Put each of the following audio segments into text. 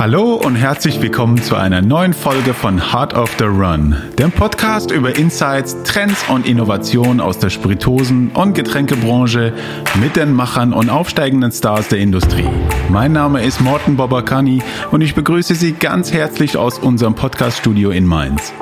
Hallo und herzlich willkommen zu einer neuen Folge von Heart of the Run, dem Podcast über Insights, Trends und Innovationen aus der Spiritosen- und Getränkebranche mit den Machern und aufsteigenden Stars der Industrie. Mein Name ist Morten Bobakani und ich begrüße Sie ganz herzlich aus unserem Podcaststudio in Mainz.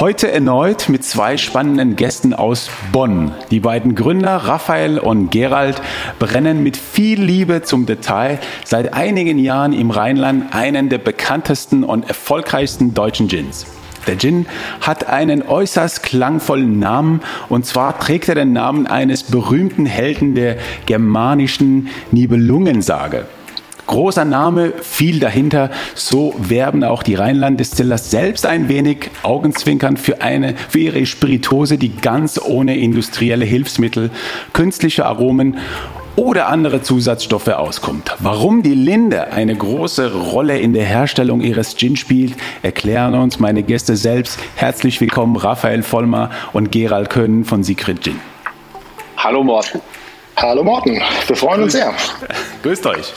Heute erneut mit zwei spannenden Gästen aus Bonn. Die beiden Gründer Raphael und Gerald brennen mit viel Liebe zum Detail seit einigen Jahren im Rheinland einen der bekanntesten und erfolgreichsten deutschen Gins. Der Gin hat einen äußerst klangvollen Namen und zwar trägt er den Namen eines berühmten Helden der germanischen Nibelungensage. Großer Name, viel dahinter. So werben auch die Rheinland-Distillers selbst ein wenig Augenzwinkern für, eine, für ihre Spiritose, die ganz ohne industrielle Hilfsmittel, künstliche Aromen oder andere Zusatzstoffe auskommt. Warum die Linde eine große Rolle in der Herstellung ihres Gin spielt, erklären uns meine Gäste selbst. Herzlich willkommen Raphael Vollmer und Gerald Können von Secret Gin. Hallo Morten. Hallo Morten, wir freuen uns sehr. Grüßt euch.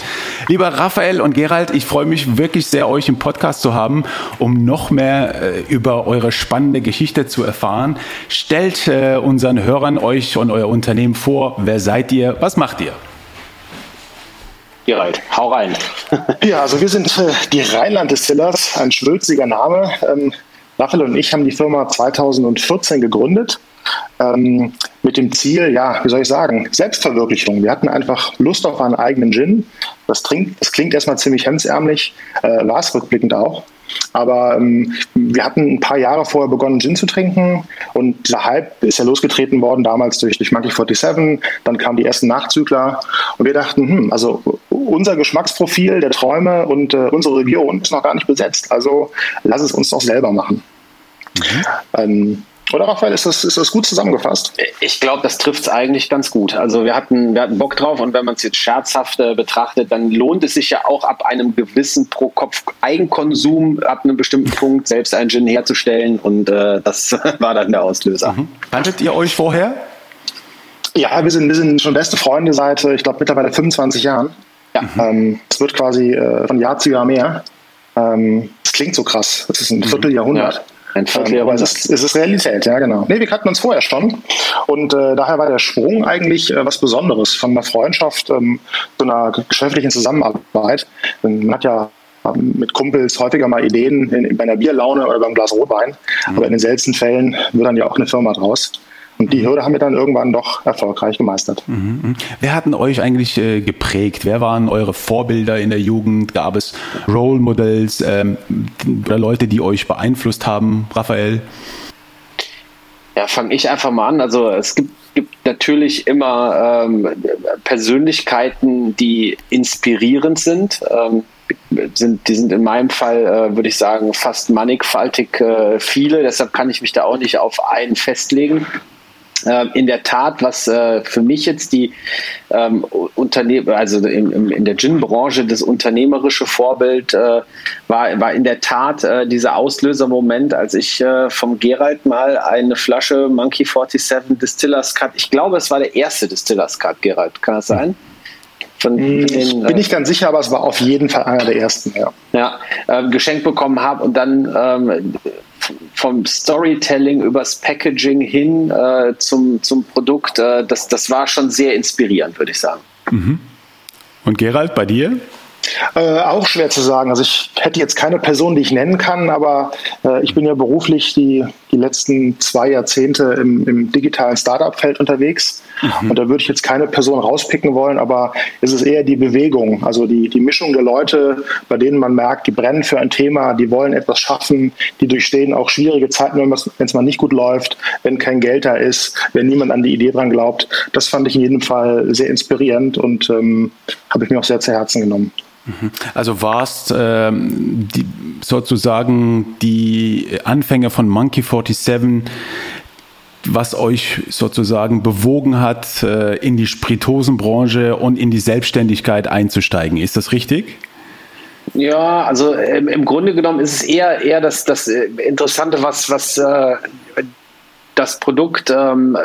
Lieber Raphael und Gerald, ich freue mich wirklich sehr, euch im Podcast zu haben, um noch mehr äh, über eure spannende Geschichte zu erfahren. Stellt äh, unseren Hörern euch und euer Unternehmen vor. Wer seid ihr? Was macht ihr? Gerald, hau rein. ja, also wir sind äh, die Rheinland Distillers, ein schwülziger Name. Ähm, Raphael und ich haben die Firma 2014 gegründet ähm, mit dem Ziel, ja, wie soll ich sagen, Selbstverwirklichung. Wir hatten einfach Lust auf einen eigenen Gin. Das, trinkt, das klingt erstmal ziemlich hemsärmlich, äh, war es rückblickend auch. Aber ähm, wir hatten ein paar Jahre vorher begonnen, Gin zu trinken und dieser Hype ist ja losgetreten worden, damals durch, durch Monkey 47, dann kamen die ersten Nachzügler und wir dachten, hm, also unser Geschmacksprofil der Träume und äh, unsere Region ist noch gar nicht besetzt, also lass es uns doch selber machen. Mhm. Ähm, oder Raphael, ist das, ist das gut zusammengefasst? Ich glaube, das trifft es eigentlich ganz gut. Also wir hatten, wir hatten Bock drauf und wenn man es jetzt scherzhaft äh, betrachtet, dann lohnt es sich ja auch ab einem gewissen Pro-Kopf-Eigenkonsum ab einem bestimmten Punkt selbst einen Gin herzustellen und äh, das war dann der Auslöser. Mhm. Kanntet ihr euch vorher? Ja, wir sind, wir sind schon beste Freunde seit, äh, ich glaube, mittlerweile 25 Jahren. Ja. Ähm, es wird quasi äh, von Jahr zu Jahr mehr. Ähm, das klingt so krass. Das ist ein mhm. Vierteljahrhundert. Ja. Ein Vierteljahrhundert. Ähm, es, ist, es ist Realität, ja, genau. Nee, wir kannten uns vorher schon. Und äh, daher war der Sprung eigentlich äh, was Besonderes von einer Freundschaft ähm, zu einer geschäftlichen Zusammenarbeit. Man hat ja ähm, mit Kumpels häufiger mal Ideen in, bei einer Bierlaune oder beim Glas Rotwein. Mhm. Aber in den seltensten Fällen wird dann ja auch eine Firma draus. Und die Hürde haben wir dann irgendwann doch erfolgreich gemeistert. Mhm, mhm. Wer hat denn euch eigentlich äh, geprägt? Wer waren eure Vorbilder in der Jugend? Gab es Role Models ähm, oder Leute, die euch beeinflusst haben? Raphael? Ja, fange ich einfach mal an. Also es gibt, gibt natürlich immer ähm, Persönlichkeiten, die inspirierend sind. Ähm, sind, die sind in meinem Fall, äh, würde ich sagen, fast mannigfaltig äh, viele. Deshalb kann ich mich da auch nicht auf einen festlegen. Ähm, in der Tat, was äh, für mich jetzt die ähm, Unternehmen, also in, in, in der Gin-Branche das unternehmerische Vorbild äh, war, war in der Tat äh, dieser Auslösermoment, als ich äh, vom Gerald mal eine Flasche Monkey 47 Distillers Cut, ich glaube, es war der erste Distillers Cut, Gerald, kann das sein? Von, hm, den, bin ich ganz sicher, aber es war auf jeden Fall einer der ersten, ja. Ja, äh, geschenkt bekommen habe und dann ähm, vom Storytelling übers Packaging hin äh, zum, zum Produkt, äh, das, das war schon sehr inspirierend, würde ich sagen. Mhm. Und Gerald, bei dir? Äh, auch schwer zu sagen. Also ich hätte jetzt keine Person, die ich nennen kann, aber äh, ich bin ja beruflich die, die letzten zwei Jahrzehnte im, im digitalen Startup-Feld unterwegs. Mhm. Und da würde ich jetzt keine Person rauspicken wollen, aber es ist eher die Bewegung, also die, die Mischung der Leute, bei denen man merkt, die brennen für ein Thema, die wollen etwas schaffen, die durchstehen auch schwierige Zeiten, wenn es mal nicht gut läuft, wenn kein Geld da ist, wenn niemand an die Idee dran glaubt. Das fand ich in jedem Fall sehr inspirierend und ähm, habe ich mir auch sehr zu Herzen genommen. Mhm. Also warst ähm, die, sozusagen die Anfänge von Monkey 47, was euch sozusagen bewogen hat, äh, in die Spiritosenbranche und in die Selbstständigkeit einzusteigen. Ist das richtig? Ja, also im, im Grunde genommen ist es eher, eher das, das äh, Interessante, was, was äh, das Produkt ähm,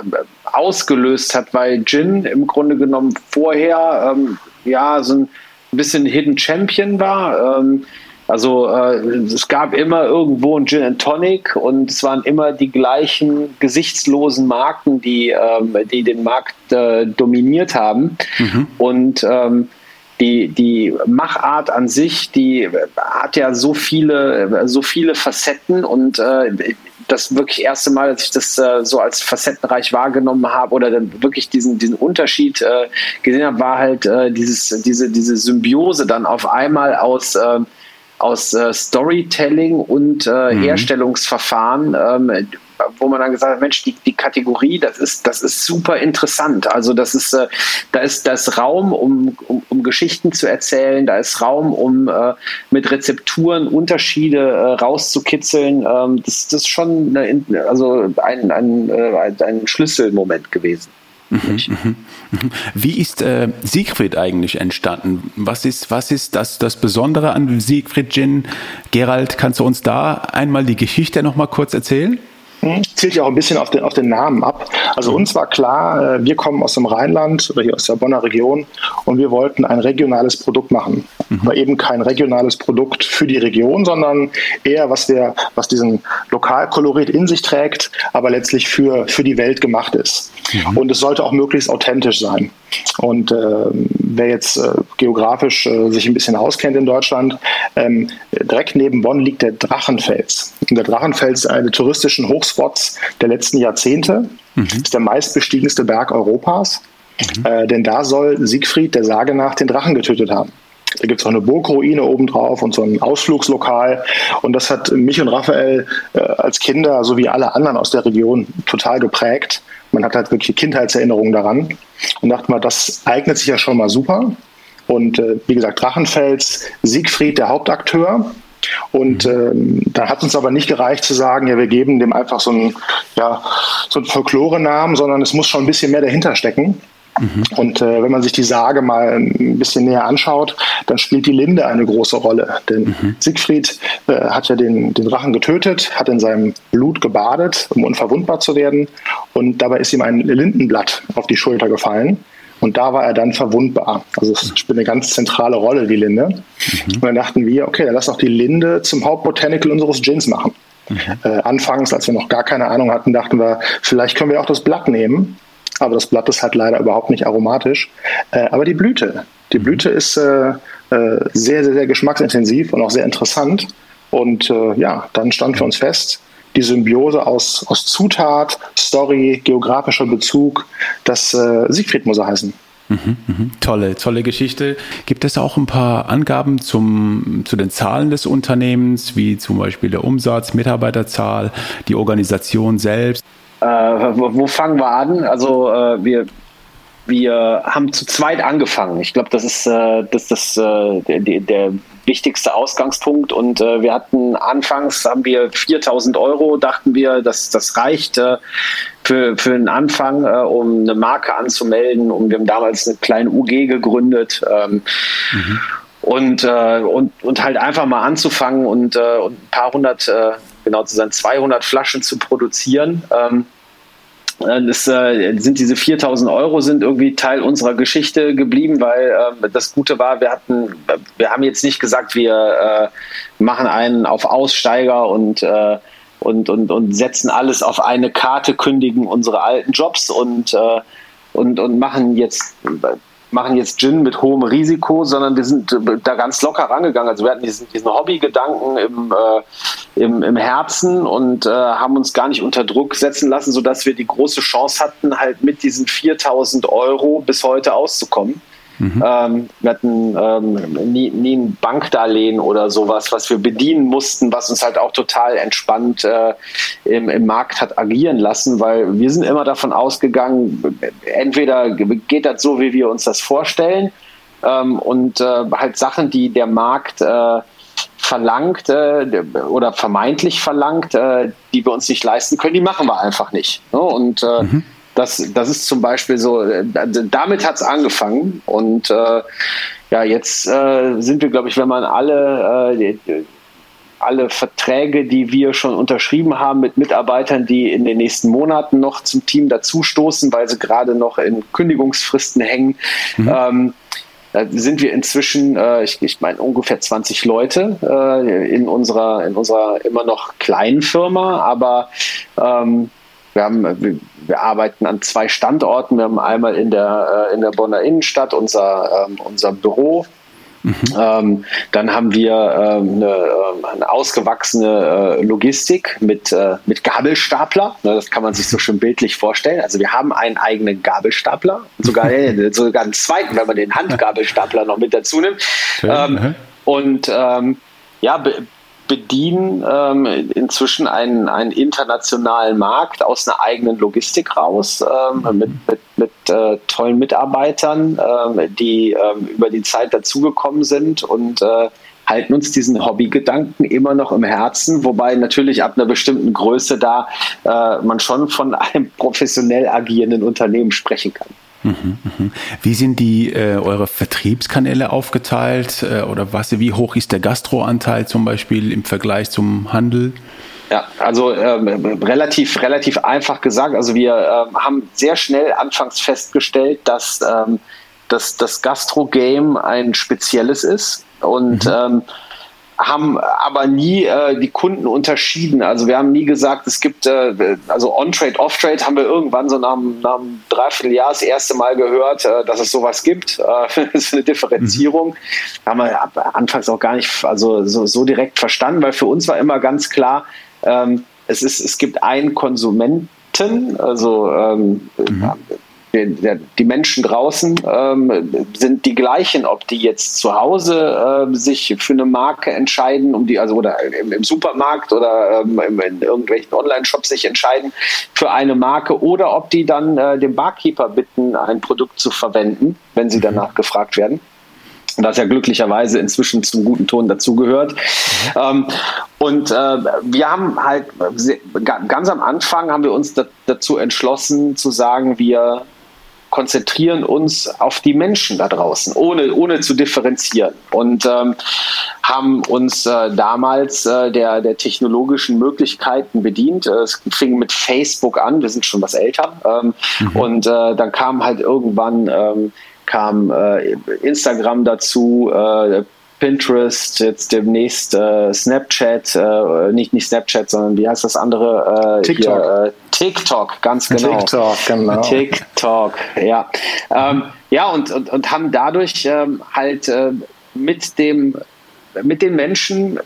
ausgelöst hat, weil Gin im Grunde genommen vorher ähm, ja, so ein bisschen Hidden Champion war. Ähm, also äh, es gab immer irgendwo ein Gin and Tonic und es waren immer die gleichen gesichtslosen Marken, die, ähm, die den Markt äh, dominiert haben. Mhm. Und ähm, die, die Machart an sich, die hat ja so viele, so viele Facetten und äh, das wirklich erste Mal, dass ich das äh, so als facettenreich wahrgenommen habe oder dann wirklich diesen, diesen Unterschied äh, gesehen habe, war halt äh, dieses, diese, diese Symbiose dann auf einmal aus äh, aus äh, Storytelling und äh, mhm. Herstellungsverfahren, ähm, wo man dann gesagt hat, Mensch, die, die Kategorie, das ist, das ist super interessant. Also das ist, äh, da ist das Raum, um, um, um, Geschichten zu erzählen, da ist Raum, um äh, mit Rezepturen Unterschiede äh, rauszukitzeln. Ähm, das, das ist schon eine, also ein, ein, äh, ein Schlüsselmoment gewesen. Mhm, mhm, mhm. Wie ist äh, Siegfried eigentlich entstanden? Was ist, was ist das, das Besondere an Siegfried Gin? Gerald, kannst du uns da einmal die Geschichte noch mal kurz erzählen? Hm, zielt ja auch ein bisschen auf den, auf den Namen ab. Also uns war klar, äh, wir kommen aus dem Rheinland oder hier aus der Bonner Region und wir wollten ein regionales Produkt machen. Mhm. Aber eben kein regionales Produkt für die Region, sondern eher was der, was diesen Lokalkolorit in sich trägt, aber letztlich für, für die Welt gemacht ist. Mhm. Und es sollte auch möglichst authentisch sein. Und äh, wer jetzt äh, geografisch äh, sich ein bisschen auskennt in Deutschland, ähm, direkt neben Bonn liegt der Drachenfels. Und der Drachenfels ist einer der touristischen Hochspots der letzten Jahrzehnte. Mhm. Ist der meistbestiegenste Berg Europas. Mhm. Äh, denn da soll Siegfried der Sage nach den Drachen getötet haben. Da gibt es auch eine Burgruine obendrauf und so ein Ausflugslokal. Und das hat mich und Raphael äh, als Kinder sowie alle anderen aus der Region total geprägt. Man hat halt wirklich Kindheitserinnerungen daran und dachte mal, das eignet sich ja schon mal super. Und äh, wie gesagt, Drachenfels, Siegfried, der Hauptakteur. Und ähm, da hat uns aber nicht gereicht zu sagen, ja, wir geben dem einfach so einen, ja, so einen Folklore-Namen, sondern es muss schon ein bisschen mehr dahinter stecken. Mhm. Und äh, wenn man sich die Sage mal ein bisschen näher anschaut, dann spielt die Linde eine große Rolle. Denn mhm. Siegfried äh, hat ja den, den Drachen getötet, hat in seinem Blut gebadet, um unverwundbar zu werden. Und dabei ist ihm ein Lindenblatt auf die Schulter gefallen. Und da war er dann verwundbar. Also es spielt eine ganz zentrale Rolle, die Linde. Mhm. Und dann dachten wir, okay, dann lass doch die Linde zum Hauptbotanical unseres Gins machen. Mhm. Äh, anfangs, als wir noch gar keine Ahnung hatten, dachten wir, vielleicht können wir auch das Blatt nehmen aber das Blatt ist halt leider überhaupt nicht aromatisch. Äh, aber die Blüte, die Blüte ist äh, äh, sehr, sehr, sehr geschmacksintensiv und auch sehr interessant. Und äh, ja, dann stand für uns fest, die Symbiose aus, aus Zutat, Story, geografischer Bezug, das äh, Siegfried muss er heißen. Mhm, mhm. Tolle, tolle Geschichte. Gibt es auch ein paar Angaben zum, zu den Zahlen des Unternehmens, wie zum Beispiel der Umsatz, Mitarbeiterzahl, die Organisation selbst? Äh, wo fangen wir an? Also äh, wir, wir haben zu zweit angefangen. Ich glaube, das ist, äh, das, das, äh, der, der, wichtigste Ausgangspunkt. Und äh, wir hatten anfangs haben wir 4000 Euro, dachten wir, dass das reicht äh, für, für einen Anfang, um eine Marke anzumelden. Und wir haben damals eine kleine UG gegründet. Ähm, mhm. Und, äh, und, und halt einfach mal anzufangen und, äh, und ein paar hundert äh, genau zu sein, 200 Flaschen zu produzieren. Ähm, äh, das äh, sind diese 4000 Euro sind irgendwie Teil unserer Geschichte geblieben, weil äh, das Gute war, wir hatten, wir haben jetzt nicht gesagt, wir äh, machen einen auf Aussteiger und und, und, und setzen alles auf eine Karte, kündigen unsere alten Jobs und, und, und machen jetzt machen jetzt Gin mit hohem Risiko, sondern wir sind da ganz locker rangegangen. Also wir hatten diesen, diesen Hobbygedanken im, äh, im, im Herzen und äh, haben uns gar nicht unter Druck setzen lassen, sodass wir die große Chance hatten, halt mit diesen 4000 Euro bis heute auszukommen. Mhm. Ähm, wir hatten ähm, nie, nie ein Bankdarlehen oder sowas, was wir bedienen mussten, was uns halt auch total entspannt äh, im, im Markt hat agieren lassen, weil wir sind immer davon ausgegangen, entweder geht das so, wie wir uns das vorstellen, ähm, und äh, halt Sachen, die der Markt äh, verlangt äh, oder vermeintlich verlangt, äh, die wir uns nicht leisten können, die machen wir einfach nicht. Ne? Und äh, mhm. Das, das ist zum Beispiel so, äh, damit hat es angefangen. Und äh, ja, jetzt äh, sind wir, glaube ich, wenn man alle, äh, alle Verträge, die wir schon unterschrieben haben mit Mitarbeitern, die in den nächsten Monaten noch zum Team dazustoßen, weil sie gerade noch in Kündigungsfristen hängen, mhm. ähm, Da sind wir inzwischen, äh, ich, ich meine, ungefähr 20 Leute äh, in, unserer, in unserer immer noch kleinen Firma, aber ähm, wir, haben, wir, wir, arbeiten an zwei Standorten. Wir haben einmal in der, äh, in der Bonner Innenstadt unser, ähm, unser Büro Mhm. Ähm, dann haben wir ähm, eine, ähm, eine, ausgewachsene äh, Logistik mit, äh, mit Gabelstapler. Ne, das kann man sich so schön bildlich vorstellen. Also wir haben einen eigenen Gabelstapler, sogar, äh, sogar einen zweiten, wenn man den Handgabelstapler noch mit dazu nimmt. Ähm, und ähm, ja, bedienen ähm, inzwischen einen, einen internationalen Markt aus einer eigenen Logistik raus ähm, mit, mit, mit äh, tollen Mitarbeitern, ähm, die ähm, über die Zeit dazugekommen sind und äh, halten uns diesen Hobbygedanken immer noch im Herzen, wobei natürlich ab einer bestimmten Größe da äh, man schon von einem professionell agierenden Unternehmen sprechen kann. Wie sind die äh, eure Vertriebskanäle aufgeteilt äh, oder was? Wie hoch ist der Gastroanteil zum Beispiel im Vergleich zum Handel? Ja, also ähm, relativ relativ einfach gesagt. Also wir ähm, haben sehr schnell anfangs festgestellt, dass ähm, dass das Gastro-Game ein spezielles ist und mhm. Haben aber nie äh, die Kunden unterschieden. Also wir haben nie gesagt, es gibt, äh, also On-Trade, Off-Trade haben wir irgendwann so nach, nach einem Dreivierteljahr das erste Mal gehört, äh, dass es sowas gibt. Äh, das ist eine Differenzierung. Mhm. Haben wir anfangs auch gar nicht also so, so direkt verstanden, weil für uns war immer ganz klar, ähm, es, ist, es gibt einen Konsumenten, also ähm, mhm die Menschen draußen ähm, sind die gleichen, ob die jetzt zu Hause äh, sich für eine Marke entscheiden, um die, also oder im, im Supermarkt oder ähm, in irgendwelchen Online-Shops sich entscheiden für eine Marke oder ob die dann äh, den Barkeeper bitten, ein Produkt zu verwenden, wenn sie danach gefragt werden das ja glücklicherweise inzwischen zum guten Ton dazugehört. Mhm. Ähm, und äh, wir haben halt ganz am Anfang haben wir uns dazu entschlossen zu sagen, wir konzentrieren uns auf die Menschen da draußen, ohne, ohne zu differenzieren. Und ähm, haben uns äh, damals äh, der, der technologischen Möglichkeiten bedient. Äh, es fing mit Facebook an, wir sind schon was älter. Ähm, mhm. Und äh, dann kam halt irgendwann ähm, kam äh, Instagram dazu, äh, Pinterest, jetzt demnächst äh, Snapchat, äh, nicht, nicht Snapchat, sondern wie heißt das andere? Äh, TikTok. Hier, äh, TikTok, ganz genau. TikTok, genau. TikTok, ja. Ähm, ja, und, und, und haben dadurch ähm, halt äh, mit dem mit den Menschen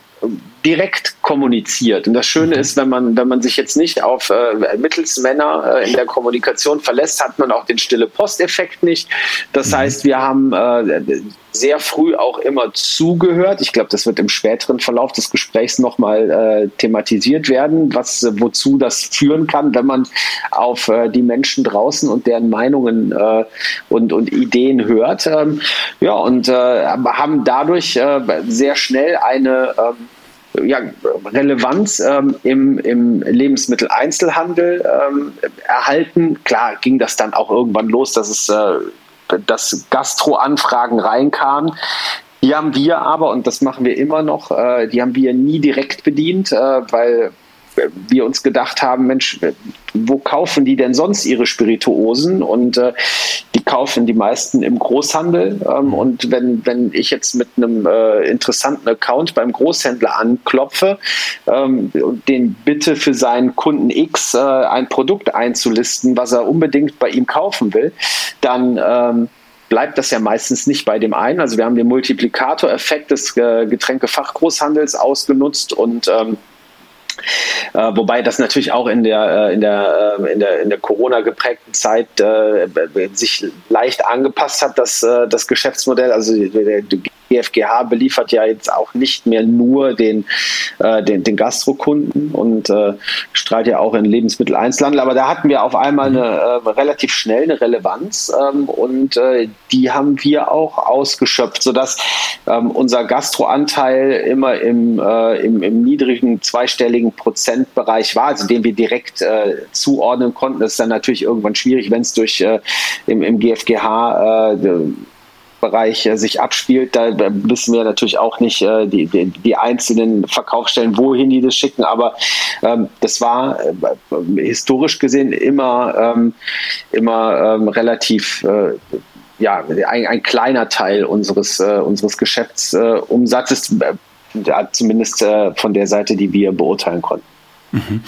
direkt kommuniziert. Und das Schöne mhm. ist, wenn man, wenn man sich jetzt nicht auf äh, Mittelsmänner äh, in der Kommunikation verlässt, hat man auch den stille Posteffekt nicht. Das mhm. heißt, wir haben äh, sehr früh auch immer zugehört. Ich glaube, das wird im späteren Verlauf des Gesprächs nochmal äh, thematisiert werden, was, wozu das führen kann, wenn man auf äh, die Menschen draußen und deren Meinungen äh, und, und Ideen hört. Ähm, ja, und äh, haben dadurch äh, sehr schnell eine ähm, ja, Relevanz ähm, im, im Lebensmitteleinzelhandel ähm, erhalten. Klar ging das dann auch irgendwann los, dass es äh, dass Gastro-Anfragen reinkamen. Die haben wir aber, und das machen wir immer noch, äh, die haben wir nie direkt bedient, äh, weil wir uns gedacht haben, Mensch, wo kaufen die denn sonst ihre Spirituosen? Und äh, die kaufen die meisten im Großhandel. Ähm, und wenn, wenn ich jetzt mit einem äh, interessanten Account beim Großhändler anklopfe ähm, und den bitte für seinen Kunden X äh, ein Produkt einzulisten, was er unbedingt bei ihm kaufen will, dann ähm, bleibt das ja meistens nicht bei dem einen. Also wir haben den Multiplikatoreffekt des äh, Getränkefachgroßhandels ausgenutzt und ähm, äh, wobei das natürlich auch in der, äh, in der, äh, in der, in der Corona geprägten Zeit äh, sich leicht angepasst hat, das, äh, das Geschäftsmodell. Also der, der GfGH beliefert ja jetzt auch nicht mehr nur den, äh, den, den Gastrokunden und äh, strahlt ja auch in Lebensmitteleinzelhandel. Aber da hatten wir auf einmal eine äh, relativ schnell eine Relevanz ähm, und äh, die haben wir auch ausgeschöpft, sodass ähm, unser Gastroanteil immer im, äh, im, im niedrigen zweistelligen Prozentbereich war, also den wir direkt äh, zuordnen konnten. Das ist dann natürlich irgendwann schwierig, wenn es durch äh, im, im GfGH äh, Bereich äh, sich abspielt. Da wissen wir natürlich auch nicht äh, die, die, die, einzelnen Verkaufsstellen, wohin die das schicken, aber ähm, das war äh, historisch gesehen immer, ähm, immer ähm, relativ äh, ja, ein, ein, kleiner Teil unseres, äh, unseres Geschäftsumsatzes, äh, zumindest äh, von der Seite, die wir beurteilen konnten. Mhm.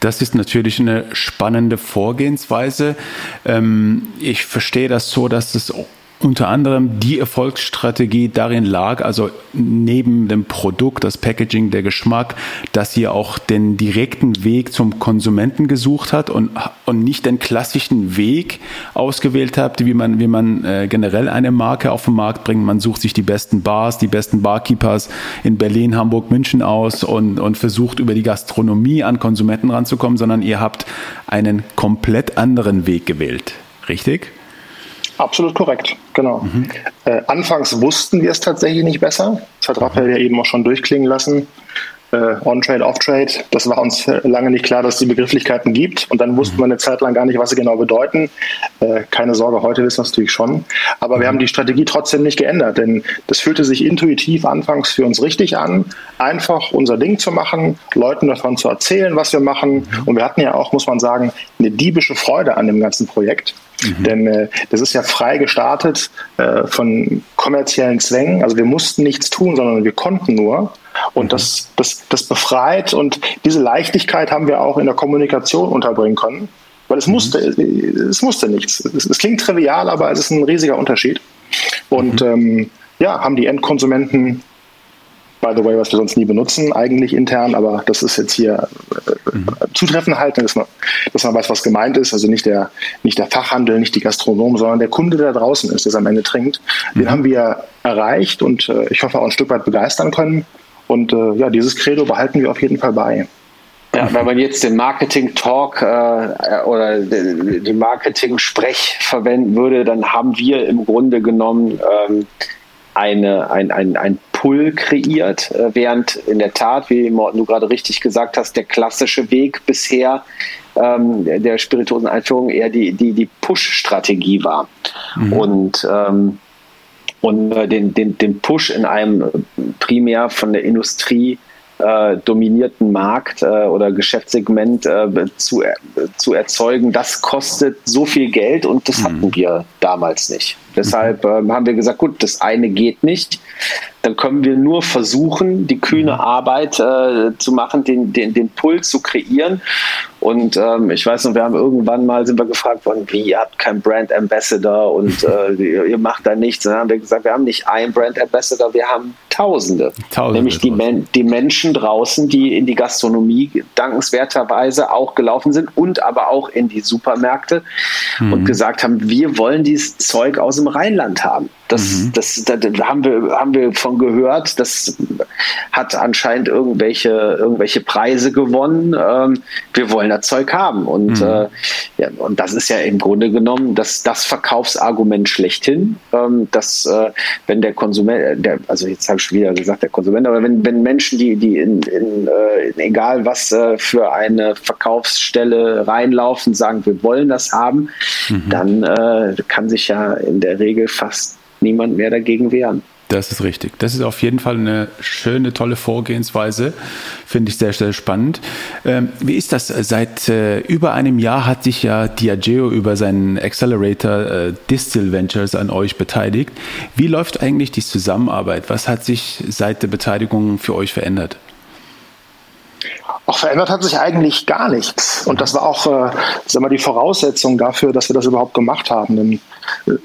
Das ist natürlich eine spannende Vorgehensweise. Ähm, ich verstehe das so, dass es unter anderem die Erfolgsstrategie darin lag, also neben dem Produkt, das Packaging, der Geschmack, dass ihr auch den direkten Weg zum Konsumenten gesucht hat und, und nicht den klassischen Weg ausgewählt habt, wie man, wie man äh, generell eine Marke auf den Markt bringt. Man sucht sich die besten Bars, die besten Barkeepers in Berlin, Hamburg, München aus und, und versucht über die Gastronomie an Konsumenten ranzukommen, sondern ihr habt einen komplett anderen Weg gewählt. Richtig? Absolut korrekt, genau. Mhm. Äh, anfangs wussten wir es tatsächlich nicht besser. Das hat Raphael ja eben auch schon durchklingen lassen äh, On-Trade, Off-Trade. Das war uns lange nicht klar, dass es die Begrifflichkeiten gibt. Und dann wussten wir eine Zeit lang gar nicht, was sie genau bedeuten. Äh, keine Sorge, heute wissen wir es natürlich schon. Aber wir haben die Strategie trotzdem nicht geändert, denn das fühlte sich intuitiv anfangs für uns richtig an, einfach unser Ding zu machen, Leuten davon zu erzählen, was wir machen. Und wir hatten ja auch, muss man sagen, eine diebische Freude an dem ganzen Projekt. Mhm. Denn äh, das ist ja frei gestartet äh, von kommerziellen Zwängen. Also wir mussten nichts tun, sondern wir konnten nur. Und das, das, das befreit und diese Leichtigkeit haben wir auch in der Kommunikation unterbringen können, weil es mhm. musste, es musste nichts. Es, es, klingt trivial, aber es ist ein riesiger Unterschied. Und mhm. ähm, ja, haben die Endkonsumenten, by the way, was wir sonst nie benutzen, eigentlich intern, aber das ist jetzt hier äh, mhm. zutreffend halten, dass man, dass man weiß, was gemeint ist. Also nicht der, nicht der Fachhandel, nicht die Gastronomen, sondern der Kunde, der draußen ist, der am Ende trinkt. Den mhm. haben wir erreicht und äh, ich hoffe auch ein Stück weit begeistern können. Und äh, ja, dieses Credo behalten wir auf jeden Fall bei. Ja, wenn man jetzt den Marketing-Talk äh, oder den Marketing-Sprech verwenden würde, dann haben wir im Grunde genommen ähm, eine, ein, ein, ein Pull kreiert, äh, während in der Tat, wie Morten du gerade richtig gesagt hast, der klassische Weg bisher ähm, der spirituosen Einführung eher die, die, die Push-Strategie war. Mhm. Und ähm, und äh, den, den, den Push in einem primär von der Industrie äh, dominierten Markt äh, oder Geschäftssegment äh, zu, äh, zu erzeugen, das kostet so viel Geld und das mhm. hatten wir damals nicht. Deshalb mhm. haben wir gesagt, gut, das eine geht nicht dann können wir nur versuchen, die kühne mhm. Arbeit äh, zu machen, den, den, den Puls zu kreieren. Und ähm, ich weiß noch, wir haben irgendwann mal sind wir gefragt worden, wie ihr habt kein Brand Ambassador und äh, ihr macht da nichts. dann haben wir gesagt, wir haben nicht einen Brand Ambassador, wir haben Tausende. Tausende nämlich die, Men die Menschen draußen, die in die Gastronomie dankenswerterweise auch gelaufen sind und aber auch in die Supermärkte mhm. und gesagt haben, wir wollen dieses Zeug aus dem Rheinland haben. Das, mhm. das, das, das, haben, wir, haben wir von gehört. Das hat anscheinend irgendwelche, irgendwelche Preise gewonnen. Ähm, wir wollen das Zeug haben. Und, mhm. äh, ja, und das ist ja im Grunde genommen das, das Verkaufsargument schlechthin, ähm, dass äh, wenn der Konsument, der, also jetzt habe ich wieder gesagt, der Konsument, aber wenn, wenn Menschen, die, die in, in, äh, in egal was äh, für eine Verkaufsstelle reinlaufen, sagen, wir wollen das haben, mhm. dann äh, kann sich ja in der Regel fast niemand mehr dagegen wehren. Das ist richtig. Das ist auf jeden Fall eine schöne, tolle Vorgehensweise. Finde ich sehr, sehr spannend. Ähm, wie ist das? Seit äh, über einem Jahr hat sich ja Diageo über seinen Accelerator äh, Distill Ventures an euch beteiligt. Wie läuft eigentlich die Zusammenarbeit? Was hat sich seit der Beteiligung für euch verändert? Auch verändert hat sich eigentlich gar nichts. Und das war auch äh, sag mal, die Voraussetzung dafür, dass wir das überhaupt gemacht haben. Denn, äh,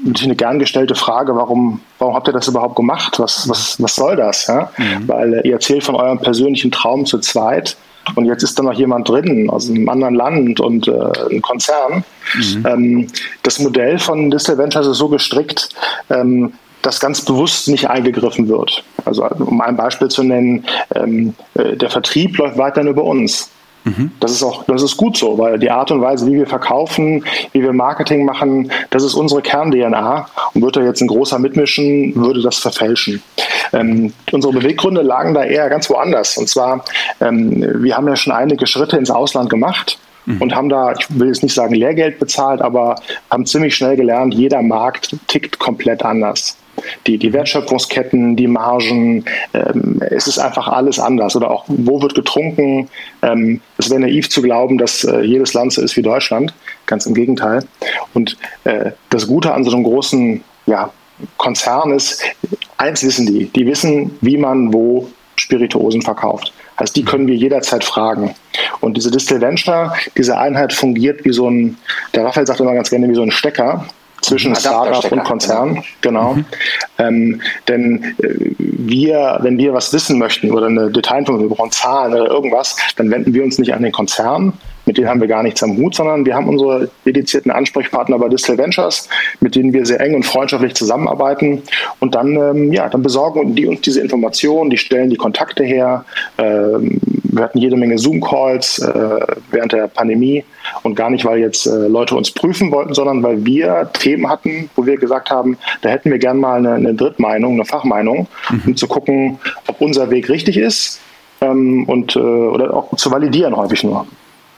natürlich eine gern gestellte Frage, warum, warum habt ihr das überhaupt gemacht? Was, was, was soll das? Ja? Mhm. Weil äh, ihr erzählt von eurem persönlichen Traum zu zweit. Und jetzt ist da noch jemand drin aus einem anderen Land und äh, ein Konzern. Mhm. Ähm, das Modell von Distal Ventures ist so gestrickt, ähm, dass ganz bewusst nicht eingegriffen wird. Also um ein Beispiel zu nennen, ähm, äh, der Vertrieb läuft weiterhin über uns. Mhm. Das ist auch, das ist gut so, weil die Art und Weise, wie wir verkaufen, wie wir Marketing machen, das ist unsere Kern-DNA. Und würde da jetzt ein großer mitmischen, würde das verfälschen. Ähm, unsere Beweggründe lagen da eher ganz woanders. Und zwar, ähm, wir haben ja schon einige Schritte ins Ausland gemacht mhm. und haben da, ich will jetzt nicht sagen Lehrgeld bezahlt, aber haben ziemlich schnell gelernt, jeder Markt tickt komplett anders die, die Wertschöpfungsketten, die Margen, ähm, es ist einfach alles anders. Oder auch, wo wird getrunken? Ähm, es wäre naiv zu glauben, dass äh, jedes Land so ist wie Deutschland. Ganz im Gegenteil. Und äh, das Gute an so einem großen ja, Konzern ist, eins wissen die, die wissen, wie man wo Spirituosen verkauft. Also die können wir jederzeit fragen. Und diese Distil Venture, diese Einheit fungiert wie so ein, der Raphael sagt immer ganz gerne, wie so ein Stecker zwischen Startup und Konzern. Genau. Mhm. Ähm, denn äh, wir, wenn wir was wissen möchten oder eine Detailinformation, wir brauchen Zahlen oder irgendwas, dann wenden wir uns nicht an den Konzern, mit denen haben wir gar nichts am Hut, sondern wir haben unsere dedizierten Ansprechpartner bei Distal Ventures, mit denen wir sehr eng und freundschaftlich zusammenarbeiten. Und dann, ähm, ja, dann besorgen die uns diese Informationen, die stellen die Kontakte her. Ähm, wir hatten jede Menge Zoom-Calls äh, während der Pandemie und gar nicht, weil jetzt äh, Leute uns prüfen wollten, sondern weil wir Themen hatten, wo wir gesagt haben, da hätten wir gern mal eine, eine Drittmeinung, eine Fachmeinung, mhm. um zu gucken, ob unser Weg richtig ist ähm, und äh, oder auch zu validieren häufig nur.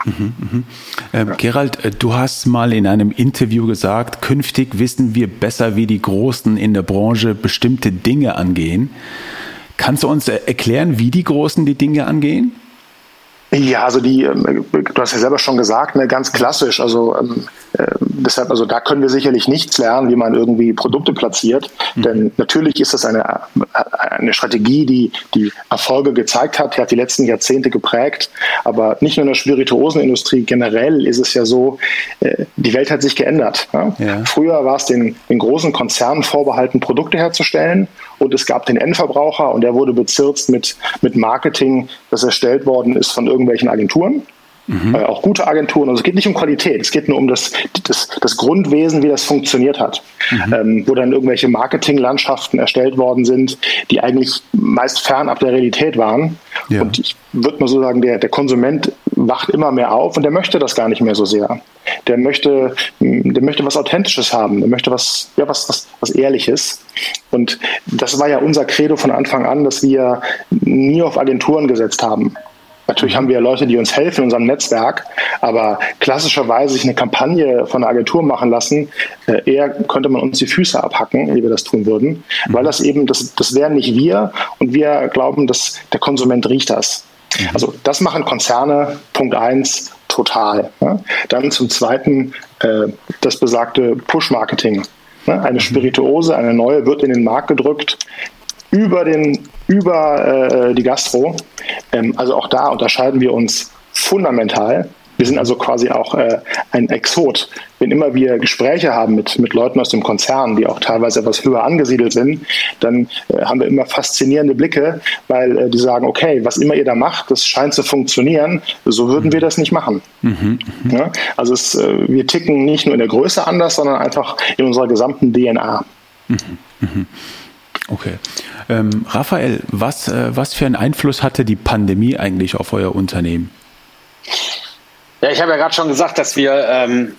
Mhm, mhm. Ähm, ja. Gerald, äh, du hast mal in einem Interview gesagt, künftig wissen wir besser, wie die Großen in der Branche bestimmte Dinge angehen. Kannst du uns äh, erklären, wie die Großen die Dinge angehen? Ja, also die, ähm, du hast ja selber schon gesagt, ne, ganz klassisch. Also ähm, äh, deshalb, also da können wir sicherlich nichts lernen, wie man irgendwie Produkte platziert. Mhm. Denn natürlich ist das eine, eine Strategie, die die Erfolge gezeigt hat, die hat die letzten Jahrzehnte geprägt. Aber nicht nur in der Spirituosenindustrie, generell ist es ja so, äh, die Welt hat sich geändert. Ja? Ja. Früher war es den, den großen Konzernen vorbehalten, Produkte herzustellen und es gab den Endverbraucher und der wurde bezirzt mit, mit Marketing, das erstellt worden ist von irgendwelchen Agenturen. Mhm. Äh, auch gute Agenturen. Also es geht nicht um Qualität, es geht nur um das, das, das Grundwesen, wie das funktioniert hat. Mhm. Ähm, wo dann irgendwelche Marketinglandschaften erstellt worden sind, die eigentlich meist fernab der Realität waren. Ja. Und ich würde mal so sagen, der, der Konsument wacht immer mehr auf und der möchte das gar nicht mehr so sehr. Der möchte, der möchte was Authentisches haben, der möchte was, ja, was, was, was Ehrliches. Und das war ja unser Credo von Anfang an, dass wir nie auf Agenturen gesetzt haben. Natürlich haben wir Leute, die uns helfen in unserem Netzwerk, aber klassischerweise sich eine Kampagne von einer Agentur machen lassen, äh, eher könnte man uns die Füße abhacken, wie wir das tun würden, mhm. weil das eben, das, das wären nicht wir und wir glauben, dass der Konsument riecht das. Mhm. Also das machen Konzerne, Punkt eins, total. Ja. Dann zum Zweiten äh, das besagte Push-Marketing. Eine mhm. Spirituose, eine neue, wird in den Markt gedrückt über, den, über äh, die Gastro. Ähm, also auch da unterscheiden wir uns fundamental. Wir sind also quasi auch äh, ein Exot. Wenn immer wir Gespräche haben mit, mit Leuten aus dem Konzern, die auch teilweise etwas höher angesiedelt sind, dann äh, haben wir immer faszinierende Blicke, weil äh, die sagen, okay, was immer ihr da macht, das scheint zu funktionieren, so würden wir das nicht machen. Mhm, mh. ja? Also es, äh, wir ticken nicht nur in der Größe anders, sondern einfach in unserer gesamten DNA. Mhm, mh. Okay. Ähm, Raphael, was, äh, was für einen Einfluss hatte die Pandemie eigentlich auf euer Unternehmen? Ja, ich habe ja gerade schon gesagt, dass wir, ähm,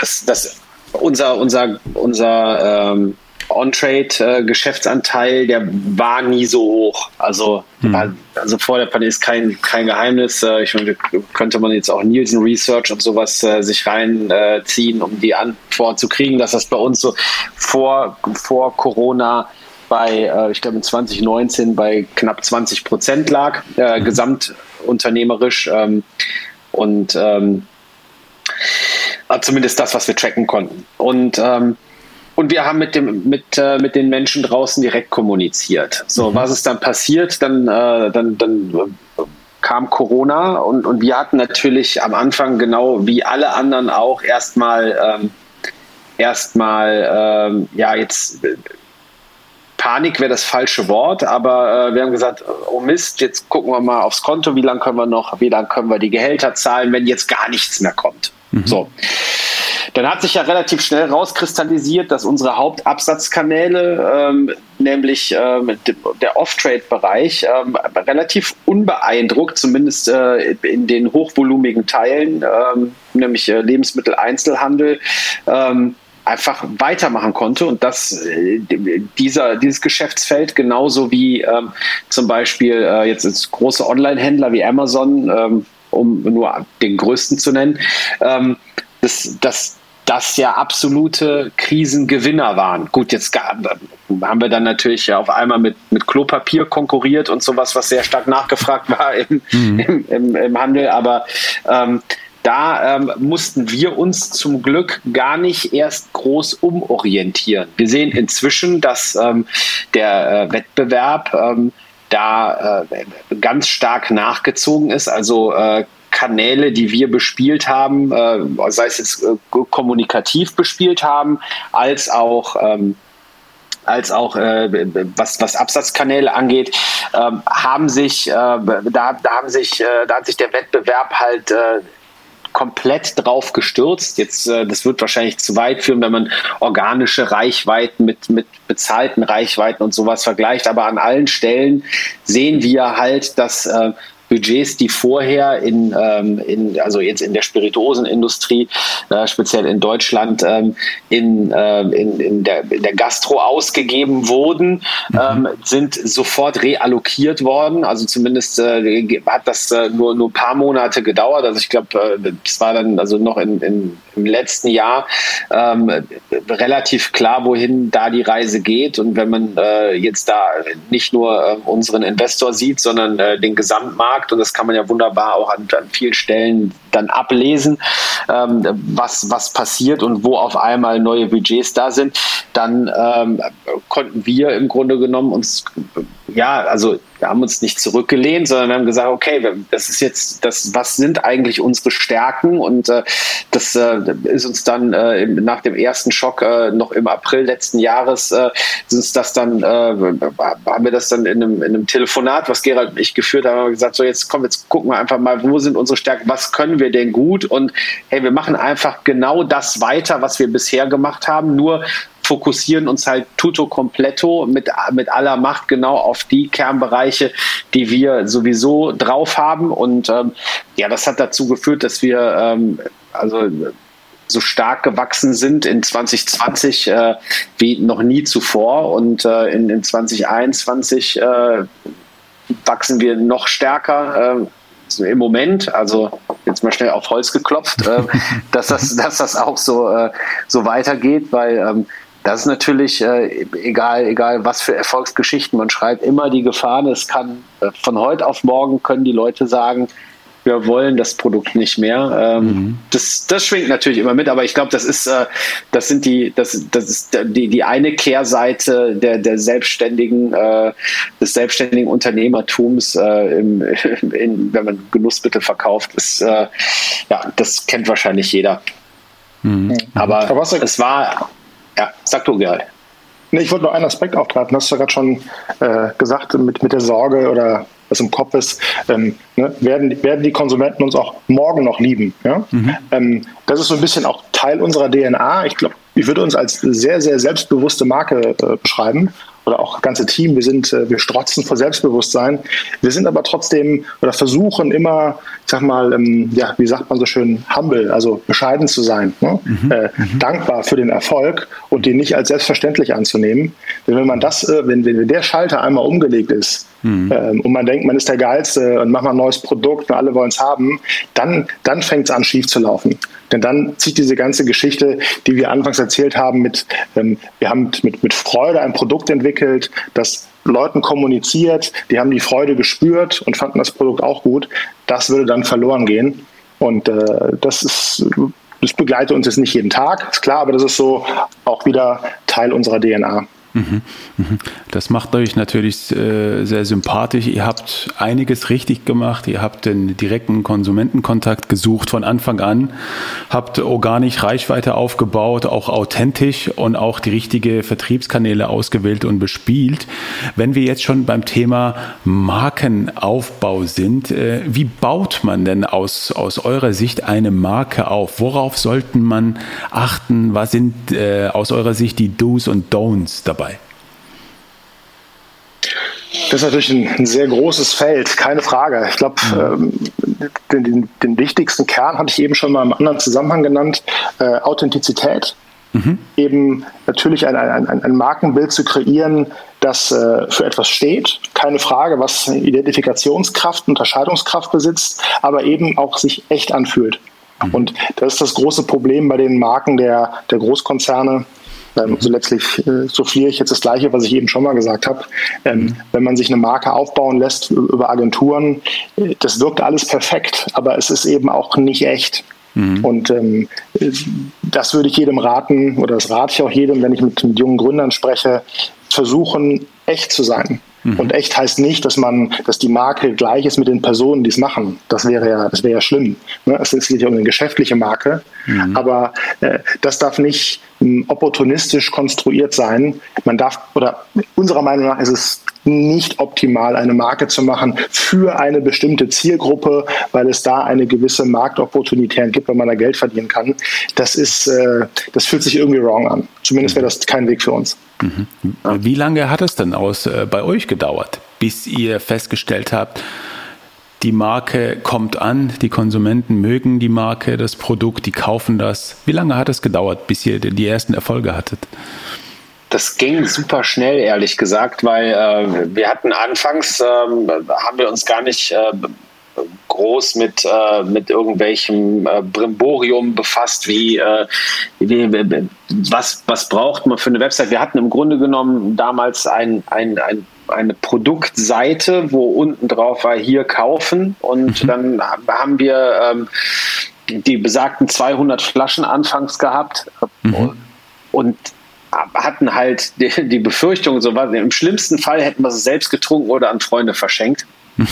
dass, dass unser, unser, unser ähm, On-Trade-Geschäftsanteil, der war nie so hoch. Also, hm. also vor der Pandemie ist kein, kein Geheimnis. Äh, ich meine, könnte man jetzt auch Nielsen Research und sowas äh, sich reinziehen, um die Antwort zu kriegen, dass das bei uns so vor, vor Corona bei, äh, ich glaube, in 2019 bei knapp 20 Prozent lag, äh, mhm. gesamtunternehmerisch. Ähm, und ähm, äh, zumindest das, was wir tracken konnten. Und ähm, und wir haben mit, dem, mit, äh, mit den Menschen draußen direkt kommuniziert. So, mhm. was ist dann passiert? Dann, äh, dann, dann äh, kam Corona und, und wir hatten natürlich am Anfang genau wie alle anderen auch erstmal ähm, erstmal ähm, ja jetzt Panik wäre das falsche Wort, aber äh, wir haben gesagt, oh Mist, jetzt gucken wir mal aufs Konto, wie lange können wir noch, wie lange können wir die Gehälter zahlen, wenn jetzt gar nichts mehr kommt. Mhm. So. Dann hat sich ja relativ schnell rauskristallisiert, dass unsere Hauptabsatzkanäle, ähm, nämlich ähm, der Off-Trade-Bereich, ähm, relativ unbeeindruckt, zumindest äh, in den hochvolumigen Teilen, ähm, nämlich äh, Lebensmitteleinzelhandel, ähm, einfach weitermachen konnte und dass äh, dieser, dieses Geschäftsfeld genauso wie ähm, zum Beispiel äh, jetzt, große Online-Händler wie Amazon, ähm, um nur den größten zu nennen, ähm, dass, dass das ja absolute Krisengewinner waren. Gut, jetzt haben wir dann natürlich auf einmal mit, mit Klopapier konkurriert und sowas, was sehr stark nachgefragt war im, mhm. im, im, im Handel, aber ähm, da ähm, mussten wir uns zum Glück gar nicht erst groß umorientieren. Wir sehen inzwischen, dass ähm, der äh, Wettbewerb ähm, da äh, ganz stark nachgezogen ist. Also äh, Kanäle, die wir bespielt haben, äh, sei es jetzt äh, kommunikativ bespielt haben, als auch ähm, als auch äh, was, was Absatzkanäle angeht, ähm, haben sich, äh, da, da haben sich, äh, da hat sich der Wettbewerb halt äh, komplett drauf gestürzt. Jetzt, äh, das wird wahrscheinlich zu weit führen, wenn man organische Reichweiten mit, mit bezahlten Reichweiten und sowas vergleicht. Aber an allen Stellen sehen wir halt, dass äh, Budgets, die vorher in, ähm, in also jetzt in der Spirituosenindustrie, äh, speziell in Deutschland, ähm, in, äh, in, in, der, in der Gastro ausgegeben wurden, mhm. ähm, sind sofort reallokiert worden. Also zumindest äh, hat das äh, nur, nur ein paar Monate gedauert. Also ich glaube, äh, das war dann also noch in, in, im letzten Jahr ähm, relativ klar, wohin da die Reise geht. Und wenn man äh, jetzt da nicht nur unseren Investor sieht, sondern den Gesamtmarkt, Markt und das kann man ja wunderbar auch an, an vielen Stellen dann ablesen, ähm, was, was passiert und wo auf einmal neue Budgets da sind, dann ähm, konnten wir im Grunde genommen uns, ja, also wir haben uns nicht zurückgelehnt, sondern wir haben gesagt, okay, das ist jetzt, das, was sind eigentlich unsere Stärken? Und äh, das äh, ist uns dann äh, nach dem ersten Schock äh, noch im April letzten Jahres, äh, ist uns das dann, äh, haben wir das dann in einem, in einem Telefonat, was Gerald und ich geführt haben, haben gesagt, so jetzt komm, jetzt gucken wir einfach mal, wo sind unsere Stärken, was können wir denn gut? Und hey, wir machen einfach genau das weiter, was wir bisher gemacht haben, nur fokussieren uns halt tutto completo mit, mit aller Macht genau auf die Kernbereiche, die wir sowieso drauf haben. Und ähm, ja, das hat dazu geführt, dass wir ähm, also so stark gewachsen sind in 2020 äh, wie noch nie zuvor. Und äh, in, in 2021 äh, wachsen wir noch stärker. Äh, im Moment, also jetzt mal schnell auf Holz geklopft, äh, dass, das, dass das auch so, äh, so weitergeht, weil ähm, das ist natürlich, äh, egal, egal was für Erfolgsgeschichten man schreibt, immer die Gefahr, es kann äh, von heute auf morgen können die Leute sagen, wir wollen das Produkt nicht mehr. Ähm, mhm. das, das schwingt natürlich immer mit, aber ich glaube, das ist, äh, das sind die, das, das ist die, die eine Kehrseite der, der selbstständigen, äh, des selbstständigen Unternehmertums, äh, im, in, wenn man Genussmittel verkauft, ist, äh, ja, das kennt wahrscheinlich jeder. Mhm. Aber, aber es war ja, sag du, Gerald. Nee, ich wollte noch einen Aspekt aufgreifen. Hast du ja gerade schon äh, gesagt, mit, mit der Sorge oder was im Kopf ist, ähm, ne, werden, werden die Konsumenten uns auch morgen noch lieben. Ja? Mhm. Ähm, das ist so ein bisschen auch Teil unserer DNA. Ich glaube, ich würde uns als sehr, sehr selbstbewusste Marke äh, beschreiben oder auch ganze Team, wir sind, äh, wir strotzen vor Selbstbewusstsein. Wir sind aber trotzdem oder versuchen immer, ich sag mal, ähm, ja, wie sagt man so schön, humble, also bescheiden zu sein, ne? mhm. Äh, mhm. dankbar für den Erfolg und den nicht als selbstverständlich anzunehmen. Denn wenn man das, äh, wenn, wenn der Schalter einmal umgelegt ist, Mhm. Ähm, und man denkt, man ist der Geilste und macht mal ein neues Produkt und alle wollen es haben, dann, dann fängt es an, schief zu laufen. Denn dann zieht diese ganze Geschichte, die wir anfangs erzählt haben, mit, ähm, wir haben mit, mit Freude ein Produkt entwickelt, das Leuten kommuniziert, die haben die Freude gespürt und fanden das Produkt auch gut, das würde dann verloren gehen. Und äh, das ist, das begleitet uns jetzt nicht jeden Tag, ist klar, aber das ist so auch wieder Teil unserer DNA. Mhm, mhm. Das macht euch natürlich äh, sehr sympathisch. Ihr habt einiges richtig gemacht. Ihr habt den direkten Konsumentenkontakt gesucht von Anfang an, habt organisch Reichweite aufgebaut, auch authentisch und auch die richtige Vertriebskanäle ausgewählt und bespielt. Wenn wir jetzt schon beim Thema Markenaufbau sind, äh, wie baut man denn aus, aus eurer Sicht eine Marke auf? Worauf sollten man achten? Was sind äh, aus eurer Sicht die Do's und Don'ts dabei? Das ist natürlich ein, ein, sehr großes Feld, keine Frage. Ich glaube, mhm. ähm, den, den, den, wichtigsten Kern hatte ich eben schon mal im anderen Zusammenhang genannt, äh, Authentizität. Mhm. Eben natürlich ein, ein, ein, Markenbild zu kreieren, das äh, für etwas steht, keine Frage, was Identifikationskraft, Unterscheidungskraft besitzt, aber eben auch sich echt anfühlt. Mhm. Und das ist das große Problem bei den Marken der, der Großkonzerne, Ähm, so letztlich äh, souffliere ich jetzt das Gleiche, was ich eben schon mal gesagt habe. Ähm, wenn man sich eine Marke aufbauen lässt über Agenturen, äh, das wirkt alles perfekt, aber es ist eben auch nicht echt. Mhm. Und ähm, das würde ich jedem raten, oder das rate ich auch jedem, wenn ich mit, mit jungen Gründern spreche, versuchen, echt zu sein. Mhm. Und echt heißt nicht, dass man, dass die Marke gleich ist mit den Personen, die es machen. Das wäre ja, das wäre ja schlimm. Ne? Es ist nicht eine geschäftliche Marke, mhm. aber äh, das darf nicht ähm, opportunistisch konstruiert sein. Man darf, oder unserer Meinung nach ist es nicht optimal, eine Marke zu machen für eine bestimmte Zielgruppe, weil es da eine gewisse Marktopportunität gibt, wenn man da Geld verdienen kann. Das ist, äh, das fühlt sich irgendwie wrong an. Zumindest wäre das kein Weg für uns. Mhm. Wie lange hat es denn aus äh, bei euch gedauert, bis ihr festgestellt habt, die Marke kommt an, die Konsumenten mögen die Marke, das Produkt, die kaufen das. Wie lange hat es gedauert, bis ihr die ersten Erfolge hattet? Das ging super schnell, ehrlich gesagt, weil äh, wir hatten anfangs, äh, haben wir uns gar nicht äh, groß mit, äh, mit irgendwelchem äh, Brimborium befasst, wie, äh, wie, was, was braucht man für eine Website. Wir hatten im Grunde genommen damals ein, ein, ein eine Produktseite, wo unten drauf war, hier kaufen. Und mhm. dann haben wir ähm, die besagten 200 Flaschen anfangs gehabt. Mhm. Und hatten halt die, die Befürchtung, so was, im schlimmsten Fall hätten wir sie selbst getrunken oder an Freunde verschenkt.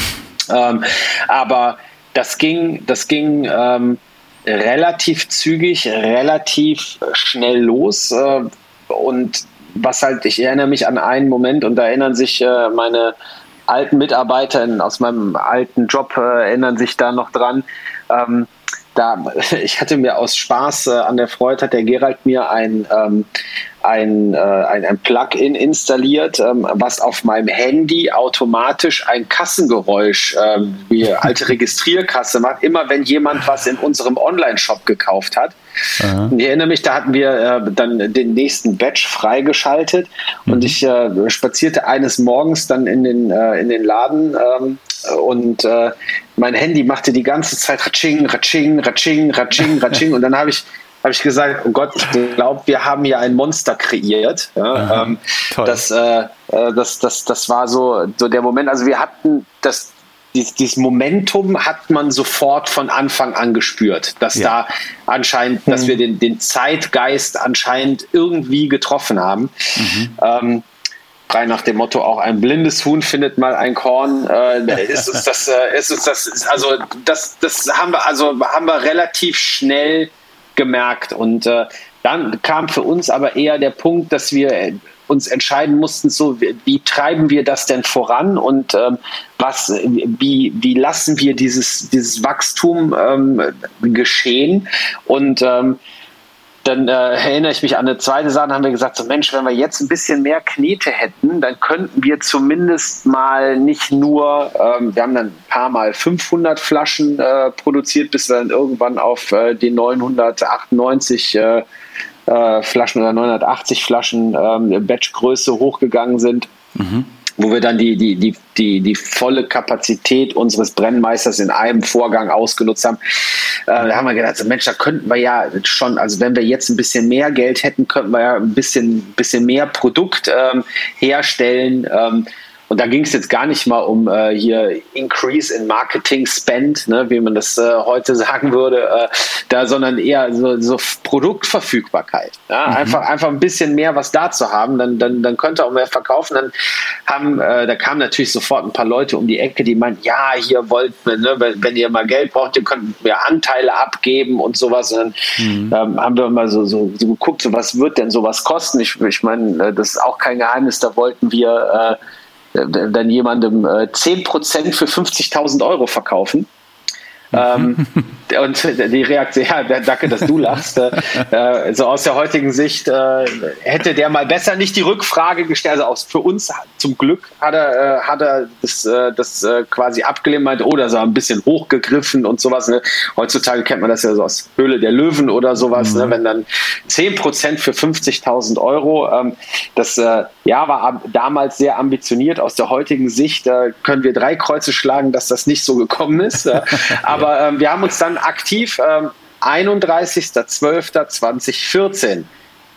ähm, aber das ging, das ging ähm, relativ zügig, relativ schnell los. Äh, und was halt, ich erinnere mich an einen Moment und da erinnern sich äh, meine alten Mitarbeiter aus meinem alten Job, äh, erinnern sich da noch dran. Ähm, da, ich hatte mir aus Spaß äh, an der Freude, hat der Gerald mir ein, ähm, ein, äh, ein, ein Plugin installiert, ähm, was auf meinem Handy automatisch ein Kassengeräusch, ähm, wie alte Registrierkasse macht, immer wenn jemand was in unserem Online-Shop gekauft hat. Aha. Ich erinnere mich, da hatten wir äh, dann den nächsten Batch freigeschaltet mhm. und ich äh, spazierte eines Morgens dann in den, äh, in den Laden ähm, und äh, mein Handy machte die ganze Zeit Ratsching, Ratsching, Ratsching, Ratsching, Ratsching und dann habe ich habe ich gesagt, oh Gott, ich glaube, wir haben hier ein Monster kreiert. Ja, ähm, das, äh, äh, das, das, das war so, so der Moment. Also wir hatten das, dieses, dieses Momentum hat man sofort von Anfang an gespürt, dass ja. da anscheinend, mhm. dass wir den, den Zeitgeist anscheinend irgendwie getroffen haben. Mhm. Ähm, frei nach dem Motto, auch ein blindes Huhn findet mal ein Korn. Äh, ist uns das, äh, ist uns das, also das, das haben wir, also haben wir relativ schnell gemerkt. Und äh, dann kam für uns aber eher der Punkt, dass wir uns entscheiden mussten, so wie, wie treiben wir das denn voran und ähm, was, wie, wie lassen wir dieses, dieses Wachstum ähm, geschehen und ähm, dann äh, erinnere ich mich an eine zweite Sache, haben wir gesagt, so Mensch, wenn wir jetzt ein bisschen mehr Knete hätten, dann könnten wir zumindest mal nicht nur, ähm, wir haben dann ein paar Mal 500 Flaschen äh, produziert, bis wir dann irgendwann auf äh, die 998 äh, äh, Flaschen oder 980 Flaschen ähm, Batchgröße hochgegangen sind. Mhm wo wir dann die, die, die, die, die volle Kapazität unseres Brennmeisters in einem Vorgang ausgenutzt haben. Äh, da haben wir gedacht, Mensch, da könnten wir ja schon, also wenn wir jetzt ein bisschen mehr Geld hätten, könnten wir ja ein bisschen, bisschen mehr Produkt ähm, herstellen. Ähm, und da ging es jetzt gar nicht mal um äh, hier Increase in Marketing Spend, ne, wie man das äh, heute sagen würde, äh, da, sondern eher so, so Produktverfügbarkeit. Ja? Mhm. Einfach, einfach ein bisschen mehr was da zu haben, dann, dann, dann könnte auch mehr verkaufen. Dann haben, äh, da kamen natürlich sofort ein paar Leute um die Ecke, die meinten, ja, hier wollt, ne, wenn, wenn ihr mal Geld braucht, ihr könnt mir Anteile abgeben und sowas. Und dann mhm. ähm, haben wir mal so, so, so geguckt, so, was wird denn sowas kosten? Ich, ich meine, äh, das ist auch kein Geheimnis, da wollten wir äh, dann jemandem äh, 10% für 50.000 Euro verkaufen. Ähm, und die Reaktion, ja, danke, dass du lachst. Äh, so aus der heutigen Sicht äh, hätte der mal besser nicht die Rückfrage gestellt. Also auch für uns zum Glück hat er, äh, hat er das, äh, das äh, quasi abgelehnt, meinte, oh, das war ein bisschen hochgegriffen und sowas. Ne? Heutzutage kennt man das ja so aus Höhle der Löwen oder sowas, ne? mhm. ne? wenn dann 10% für 50.000 Euro, ähm, das äh, ja, war damals sehr ambitioniert. Aus der heutigen Sicht können wir drei Kreuze schlagen, dass das nicht so gekommen ist. Aber ähm, wir haben uns dann aktiv ähm, 31.12.2014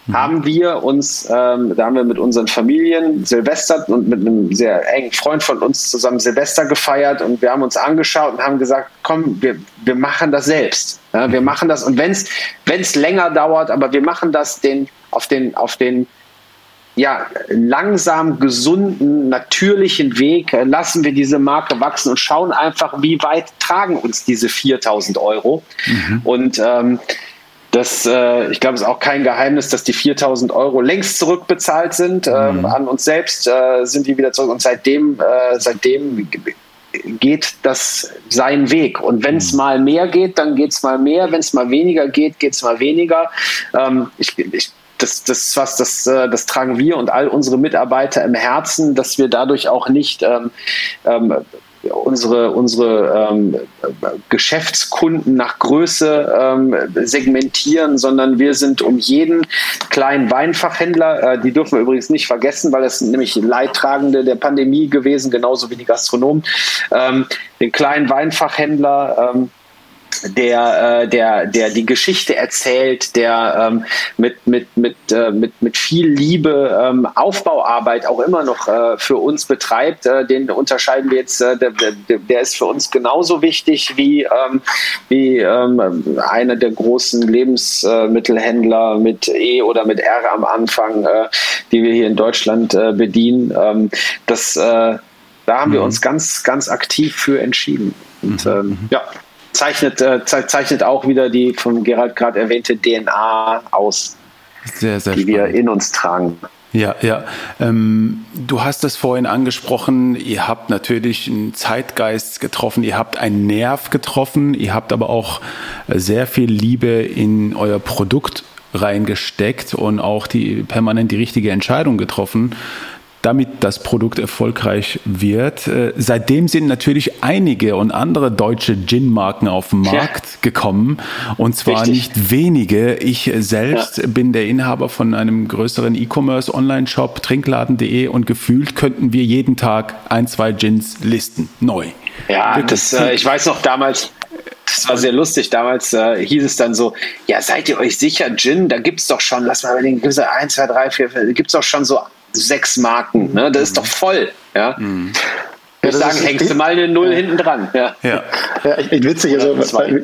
mhm. haben wir uns, ähm, da haben wir mit unseren Familien Silvester und mit einem sehr engen Freund von uns zusammen Silvester gefeiert und wir haben uns angeschaut und haben gesagt, komm, wir, wir machen das selbst. Ja, wir mhm. machen das und wenn es länger dauert, aber wir machen das den, auf den, auf den ja, langsam gesunden, natürlichen Weg äh, lassen wir diese Marke wachsen und schauen einfach, wie weit tragen uns diese 4000 Euro. Mhm. Und ähm, das, äh, ich glaube, es ist auch kein Geheimnis, dass die 4000 Euro längst zurückbezahlt sind. Ähm, mhm. An uns selbst äh, sind die wieder zurück und seitdem, äh, seitdem geht das seinen Weg. Und wenn es mhm. mal mehr geht, dann geht es mal mehr. Wenn es mal weniger geht, geht es mal weniger. Ähm, ich, ich das, das, was, das, äh, das tragen wir und all unsere Mitarbeiter im Herzen, dass wir dadurch auch nicht ähm, ähm, unsere, unsere ähm, Geschäftskunden nach Größe ähm, segmentieren, sondern wir sind um jeden kleinen Weinfachhändler, äh, die dürfen wir übrigens nicht vergessen, weil das sind nämlich Leidtragende der Pandemie gewesen, genauso wie die Gastronomen, ähm, den kleinen Weinfachhändler, ähm, der, äh, der, der die Geschichte erzählt, der ähm, mit, mit, mit, äh, mit, mit viel Liebe ähm, Aufbauarbeit auch immer noch äh, für uns betreibt, äh, den unterscheiden wir jetzt, äh, der, der, der ist für uns genauso wichtig wie, ähm, wie ähm, einer der großen Lebensmittelhändler mit E oder mit R am Anfang, äh, die wir hier in Deutschland bedienen. Ähm, das, da haben mhm. wir uns ganz, ganz aktiv für entschieden. Und mhm. ähm, ja, zeichnet, äh, zeichnet auch wieder die von Gerald gerade erwähnte DNA aus, sehr, sehr die spannend. wir in uns tragen. Ja, ja. Ähm, du hast es vorhin angesprochen, ihr habt natürlich einen Zeitgeist getroffen, ihr habt einen Nerv getroffen, ihr habt aber auch sehr viel Liebe in euer Produkt reingesteckt und auch die permanent die richtige Entscheidung getroffen damit das Produkt erfolgreich wird. Äh, seitdem sind natürlich einige und andere deutsche Gin-Marken auf den Markt ja. gekommen und zwar Richtig. nicht wenige. Ich selbst ja. bin der Inhaber von einem größeren E-Commerce Online-Shop trinkladen.de und gefühlt könnten wir jeden Tag ein, zwei Gins listen, neu. Ja, das, äh, ich weiß noch damals, das war sehr lustig. Damals äh, hieß es dann so: Ja, seid ihr euch sicher, Gin? Da gibt es doch schon, lass mal überlegen, gibt es 1, 2, 3, 4, 5, gibt es doch schon so sechs Marken. Ne? Das ist doch voll. Ja. Mhm. Ich sagen, hängst du mal eine Null ja. hinten dran. Ja, ja. ja ich, witzig, also,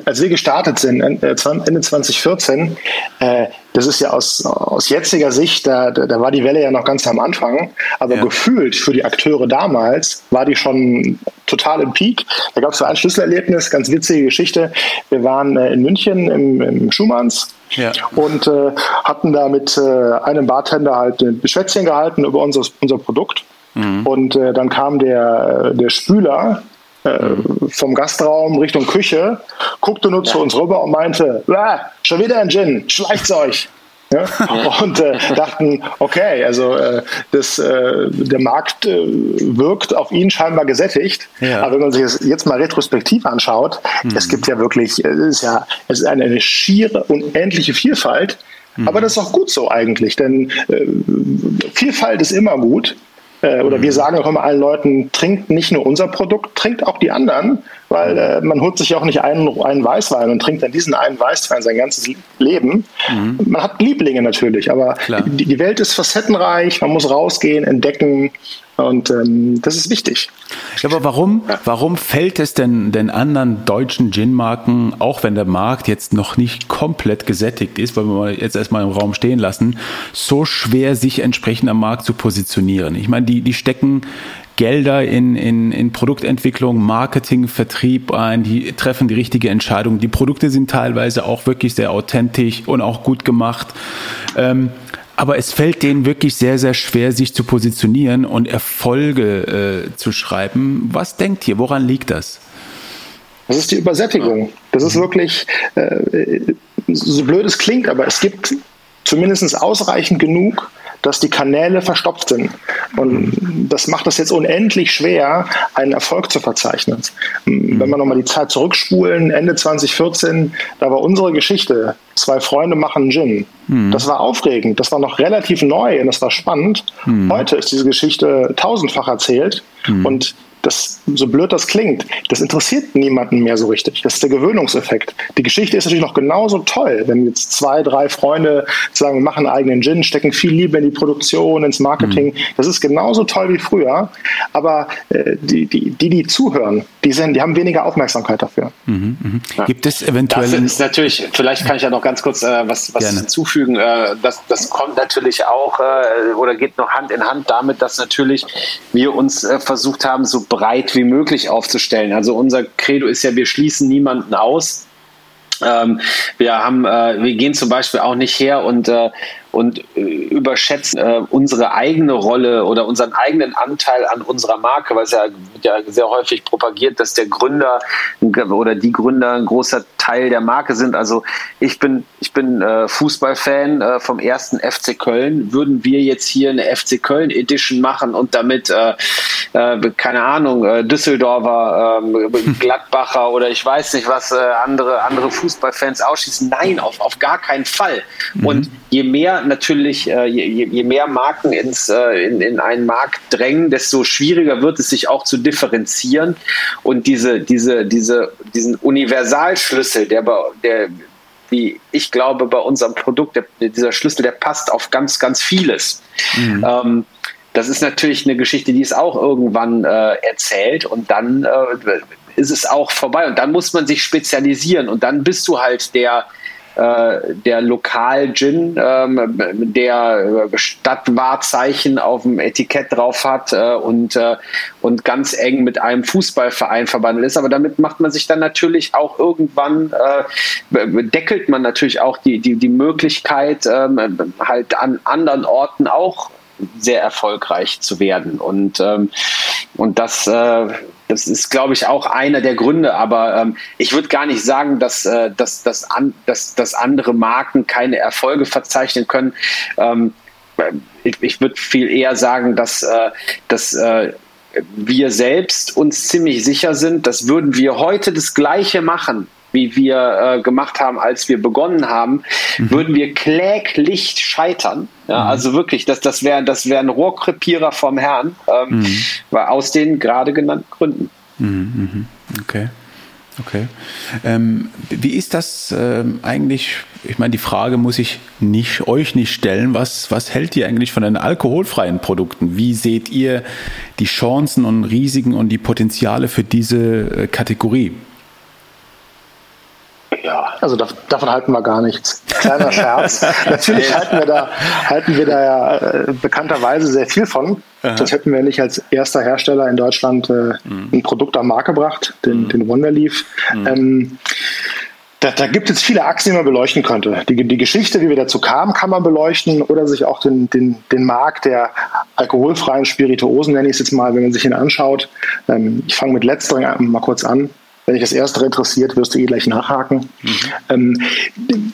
als wir gestartet sind, äh, Ende 2014, äh, das ist ja aus, aus jetziger Sicht, da, da war die Welle ja noch ganz am Anfang, aber ja. gefühlt für die Akteure damals war die schon total im Peak. Da gab es so ein Schlüsselerlebnis, ganz witzige Geschichte. Wir waren äh, in München im, im Schumanns ja. und äh, hatten da mit äh, einem Bartender halt ein Schwätzchen gehalten über unser, unser Produkt. Mhm. Und äh, dann kam der, der Spüler äh, mhm. vom Gastraum Richtung Küche, guckte nur ja. zu uns rüber und meinte, ah, schon wieder ein Gin, schleicht's euch. Ja? Und äh, dachten, okay, also äh, das, äh, der Markt äh, wirkt auf ihn scheinbar gesättigt. Ja. Aber wenn man sich das jetzt mal retrospektiv anschaut, mhm. es gibt ja wirklich, es ist ja es ist eine, eine schiere, unendliche Vielfalt. Mhm. Aber das ist auch gut so eigentlich, denn äh, Vielfalt ist immer gut. Äh, oder wir mhm. sagen auch immer allen Leuten, trinkt nicht nur unser Produkt, trinkt auch die anderen, weil äh, man holt sich auch nicht einen, einen Weißwein und trinkt dann diesen einen Weißwein sein ganzes Leben. Mhm. Man hat Lieblinge natürlich, aber die, die, Welt ist facettenreich, man muss rausgehen, entdecken und ähm, das ist wichtig. Ja, aber warum, warum fällt es denn den anderen deutschen Gin-Marken, auch wenn der Markt jetzt noch nicht komplett gesättigt ist, weil wir jetzt erstmal im Raum stehen lassen, so schwer, sich entsprechend am Markt zu positionieren? Ich meine, die, die stecken Gelder in, in, in Produktentwicklung, Marketing, Vertrieb ein, die treffen die richtige Entscheidung. Die Produkte sind teilweise auch wirklich sehr authentisch und auch gut gemacht. Ähm, aber es fällt denen wirklich sehr, sehr schwer, sich zu positionieren und Erfolge äh, zu schreiben. Was denkt ihr? Woran liegt das? Das ist die Übersättigung. Das ist wirklich, äh, so blöd es klingt, aber es gibt zumindest ausreichend genug dass die Kanäle verstopft sind. Und das macht es jetzt unendlich schwer, einen Erfolg zu verzeichnen. Wenn wir nochmal die Zeit zurückspulen, Ende 2014, da war unsere Geschichte, zwei Freunde machen Gin. Mhm. Das war aufregend, das war noch relativ neu und das war spannend. Mhm. Heute ist diese Geschichte tausendfach erzählt mhm. und das, so blöd das klingt, das interessiert niemanden mehr so richtig. Das ist der Gewöhnungseffekt. Die Geschichte ist natürlich noch genauso toll, wenn jetzt zwei, drei Freunde sagen, wir machen einen eigenen Gin, stecken viel Liebe in die Produktion, ins Marketing. Mhm. Das ist genauso toll wie früher. Aber äh, die, die, die, die zuhören, die, sind, die haben weniger Aufmerksamkeit dafür. Mhm, mh. ja. Gibt es eventuell. Das ist natürlich, vielleicht kann ich ja noch ganz kurz äh, was, was hinzufügen. Äh, das, das kommt natürlich auch äh, oder geht noch Hand in Hand damit, dass natürlich wir uns äh, versucht haben, so breit wie möglich aufzustellen. Also unser Credo ist ja, wir schließen niemanden aus. Ähm, wir haben, äh, wir gehen zum Beispiel auch nicht her und äh, und äh, überschätzen äh, unsere eigene Rolle oder unseren eigenen Anteil an unserer Marke, weil es ja, ja sehr häufig propagiert, dass der Gründer oder die Gründer ein großer Teil der Marke sind. Also ich bin, ich bin äh, Fußballfan äh, vom ersten FC Köln. Würden wir jetzt hier eine FC Köln Edition machen und damit, äh, äh, keine Ahnung, äh, Düsseldorfer, äh, Gladbacher oder ich weiß nicht was, äh, andere, andere Fußballfans ausschließen? Nein, auf, auf gar keinen Fall. Mhm. Und je mehr natürlich, je, je, mehr Marken ins, in, in einen Markt drängen, desto schwieriger wird es sich auch zu differenzieren. Und diese, diese, diese, diesen Universalschlüssel, der, der wie ich glaube, bei unserem Produkt, der, dieser Schlüssel, der passt auf ganz, ganz vieles. Mhm. Ähm, das ist natürlich eine Geschichte, die ist auch irgendwann äh, erzählt und dann äh, ist es auch vorbei und dann muss man sich spezialisieren und dann bist du halt der, äh, der Lokal-Gin, ähm, der Stadtwahrzeichen auf dem Etikett drauf hat äh, und, äh, und ganz eng mit einem Fußballverein verbandelt ist. Aber damit macht man sich dann natürlich auch irgendwann, äh, deckelt man natürlich auch die, die, die Möglichkeit, ähm, halt an anderen Orten auch sehr erfolgreich zu werden. Und, ähm, und das äh, das ist, glaube ich, auch einer der Gründe. Aber ähm, ich würde gar nicht sagen, dass, äh, dass, dass, an, dass, dass andere Marken keine Erfolge verzeichnen können. Ähm, ich, ich würde viel eher sagen, dass, äh, dass äh, wir selbst uns ziemlich sicher sind, dass würden wir heute das Gleiche machen, wie wir äh, gemacht haben, als wir begonnen haben, mhm. würden wir kläglich scheitern. Ja, mhm. Also wirklich, das, das wäre das wär ein Rohrkrepierer vom Herrn, ähm, mhm. aus den gerade genannten Gründen. Mhm, mhm. Okay. Okay. Ähm, wie ist das ähm, eigentlich? Ich meine, die Frage muss ich nicht, euch nicht stellen. Was, was hält ihr eigentlich von den alkoholfreien Produkten? Wie seht ihr die Chancen und Risiken und die Potenziale für diese äh, Kategorie? Also da, davon halten wir gar nichts. Kleiner Scherz. Natürlich halten wir da, halten wir da ja äh, bekannterweise sehr viel von. Aha. Das hätten wir nicht als erster Hersteller in Deutschland äh, mhm. ein Produkt am Markt gebracht, den, mhm. den Wonderleaf. Mhm. Ähm, da, da, gibt es viele Achsen, die man beleuchten könnte. Die, die, Geschichte, wie wir dazu kamen, kann man beleuchten oder sich auch den, den, den Markt der alkoholfreien Spirituosen, nenne ich es jetzt mal, wenn man sich ihn anschaut. Ähm, ich fange mit letzterem mal kurz an. Wenn dich das Erste interessiert, wirst du eh gleich nachhaken. Mhm. Ähm,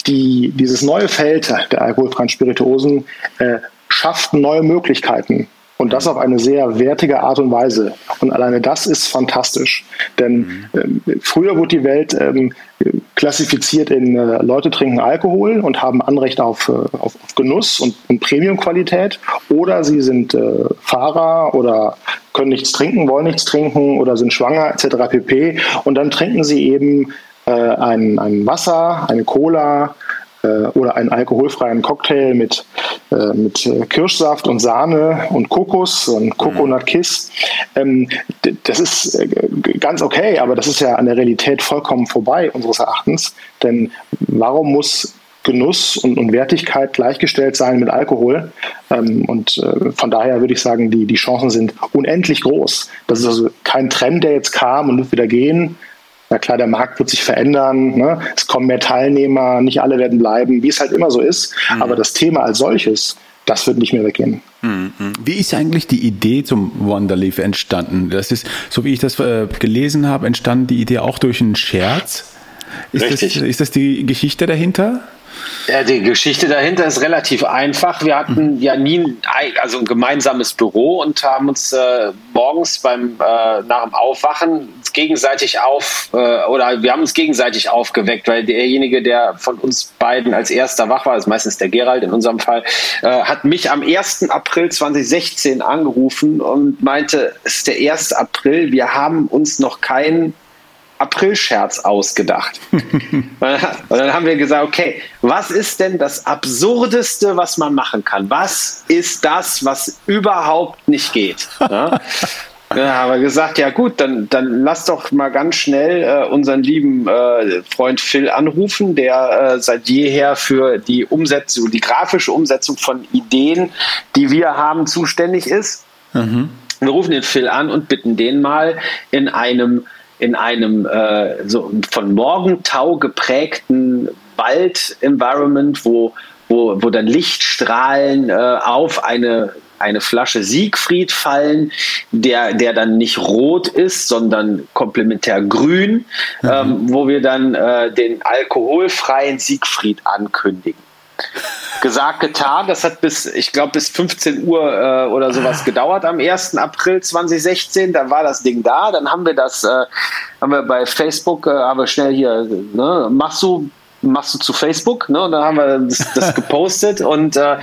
die, dieses neue Feld der alkoholfreien Spirituosen äh, schafft neue Möglichkeiten. Und das auf eine sehr wertige Art und Weise. Und alleine das ist fantastisch. Denn mhm. äh, früher wurde die Welt ähm, klassifiziert in äh, Leute trinken Alkohol und haben Anrecht auf, äh, auf, auf, Genuss und, und Premiumqualität. Oder sie sind äh, Fahrer oder können nichts trinken, wollen nichts trinken oder sind schwanger etc. pp. Und dann trinken sie eben äh, ein, ein Wasser, eine Cola, äh, oder einen alkoholfreien Cocktail mit, äh, mit äh, Kirschsaft und Sahne und Kokos und Coconut Kiss. Ähm, das ist ganz okay, aber das ist ja an der Realität vollkommen vorbei, unseres Erachtens. Denn warum muss Genuss und, und, Wertigkeit gleichgestellt sein mit Alkohol. Ähm, und äh, von daher würde ich sagen, die, die Chancen sind unendlich groß. Das ist also kein Trend, der jetzt kam und wird wieder gehen, na klar, der Markt wird sich verändern, ne? es kommen mehr Teilnehmer, nicht alle werden bleiben, wie es halt immer so ist. Mhm. Aber das Thema als solches, das wird nicht mehr weggehen. Mhm. Wie ist eigentlich die Idee zum Wonderleaf entstanden? Das ist, so wie ich das äh, gelesen habe, entstand die Idee auch durch einen Scherz. Ist, das, ist das die Geschichte dahinter? Ja, die Geschichte dahinter ist relativ einfach. Wir hatten ja nie ein, also ein gemeinsames Büro und haben uns äh, morgens beim äh, nach dem Aufwachen gegenseitig auf äh, oder wir haben uns gegenseitig aufgeweckt, weil derjenige, der von uns beiden als erster wach war, ist meistens der Gerald in unserem Fall, äh, hat mich am 1. April 2016 angerufen und meinte, es ist der 1. April, wir haben uns noch keinen Aprilscherz ausgedacht. und dann haben wir gesagt, okay, was ist denn das Absurdeste, was man machen kann? Was ist das, was überhaupt nicht geht? Ja? Ja, haben wir gesagt, ja gut, dann, dann lass doch mal ganz schnell äh, unseren lieben äh, Freund Phil anrufen, der äh, seit jeher für die Umsetzung, die grafische Umsetzung von Ideen, die wir haben, zuständig ist. Mhm. Wir rufen den Phil an und bitten den mal in einem in einem äh, so von Morgentau geprägten Wald-Environment, wo, wo, wo dann Lichtstrahlen äh, auf eine, eine Flasche Siegfried fallen, der, der dann nicht rot ist, sondern komplementär grün, mhm. ähm, wo wir dann äh, den alkoholfreien Siegfried ankündigen gesagt, getan. Das hat bis, ich glaube, bis 15 Uhr äh, oder sowas gedauert am 1. April 2016. Da war das Ding da. Dann haben wir das, äh, haben wir bei Facebook, äh, haben wir schnell hier, ne, machst du, machst du zu Facebook, ne? Und dann haben wir das, das gepostet und äh,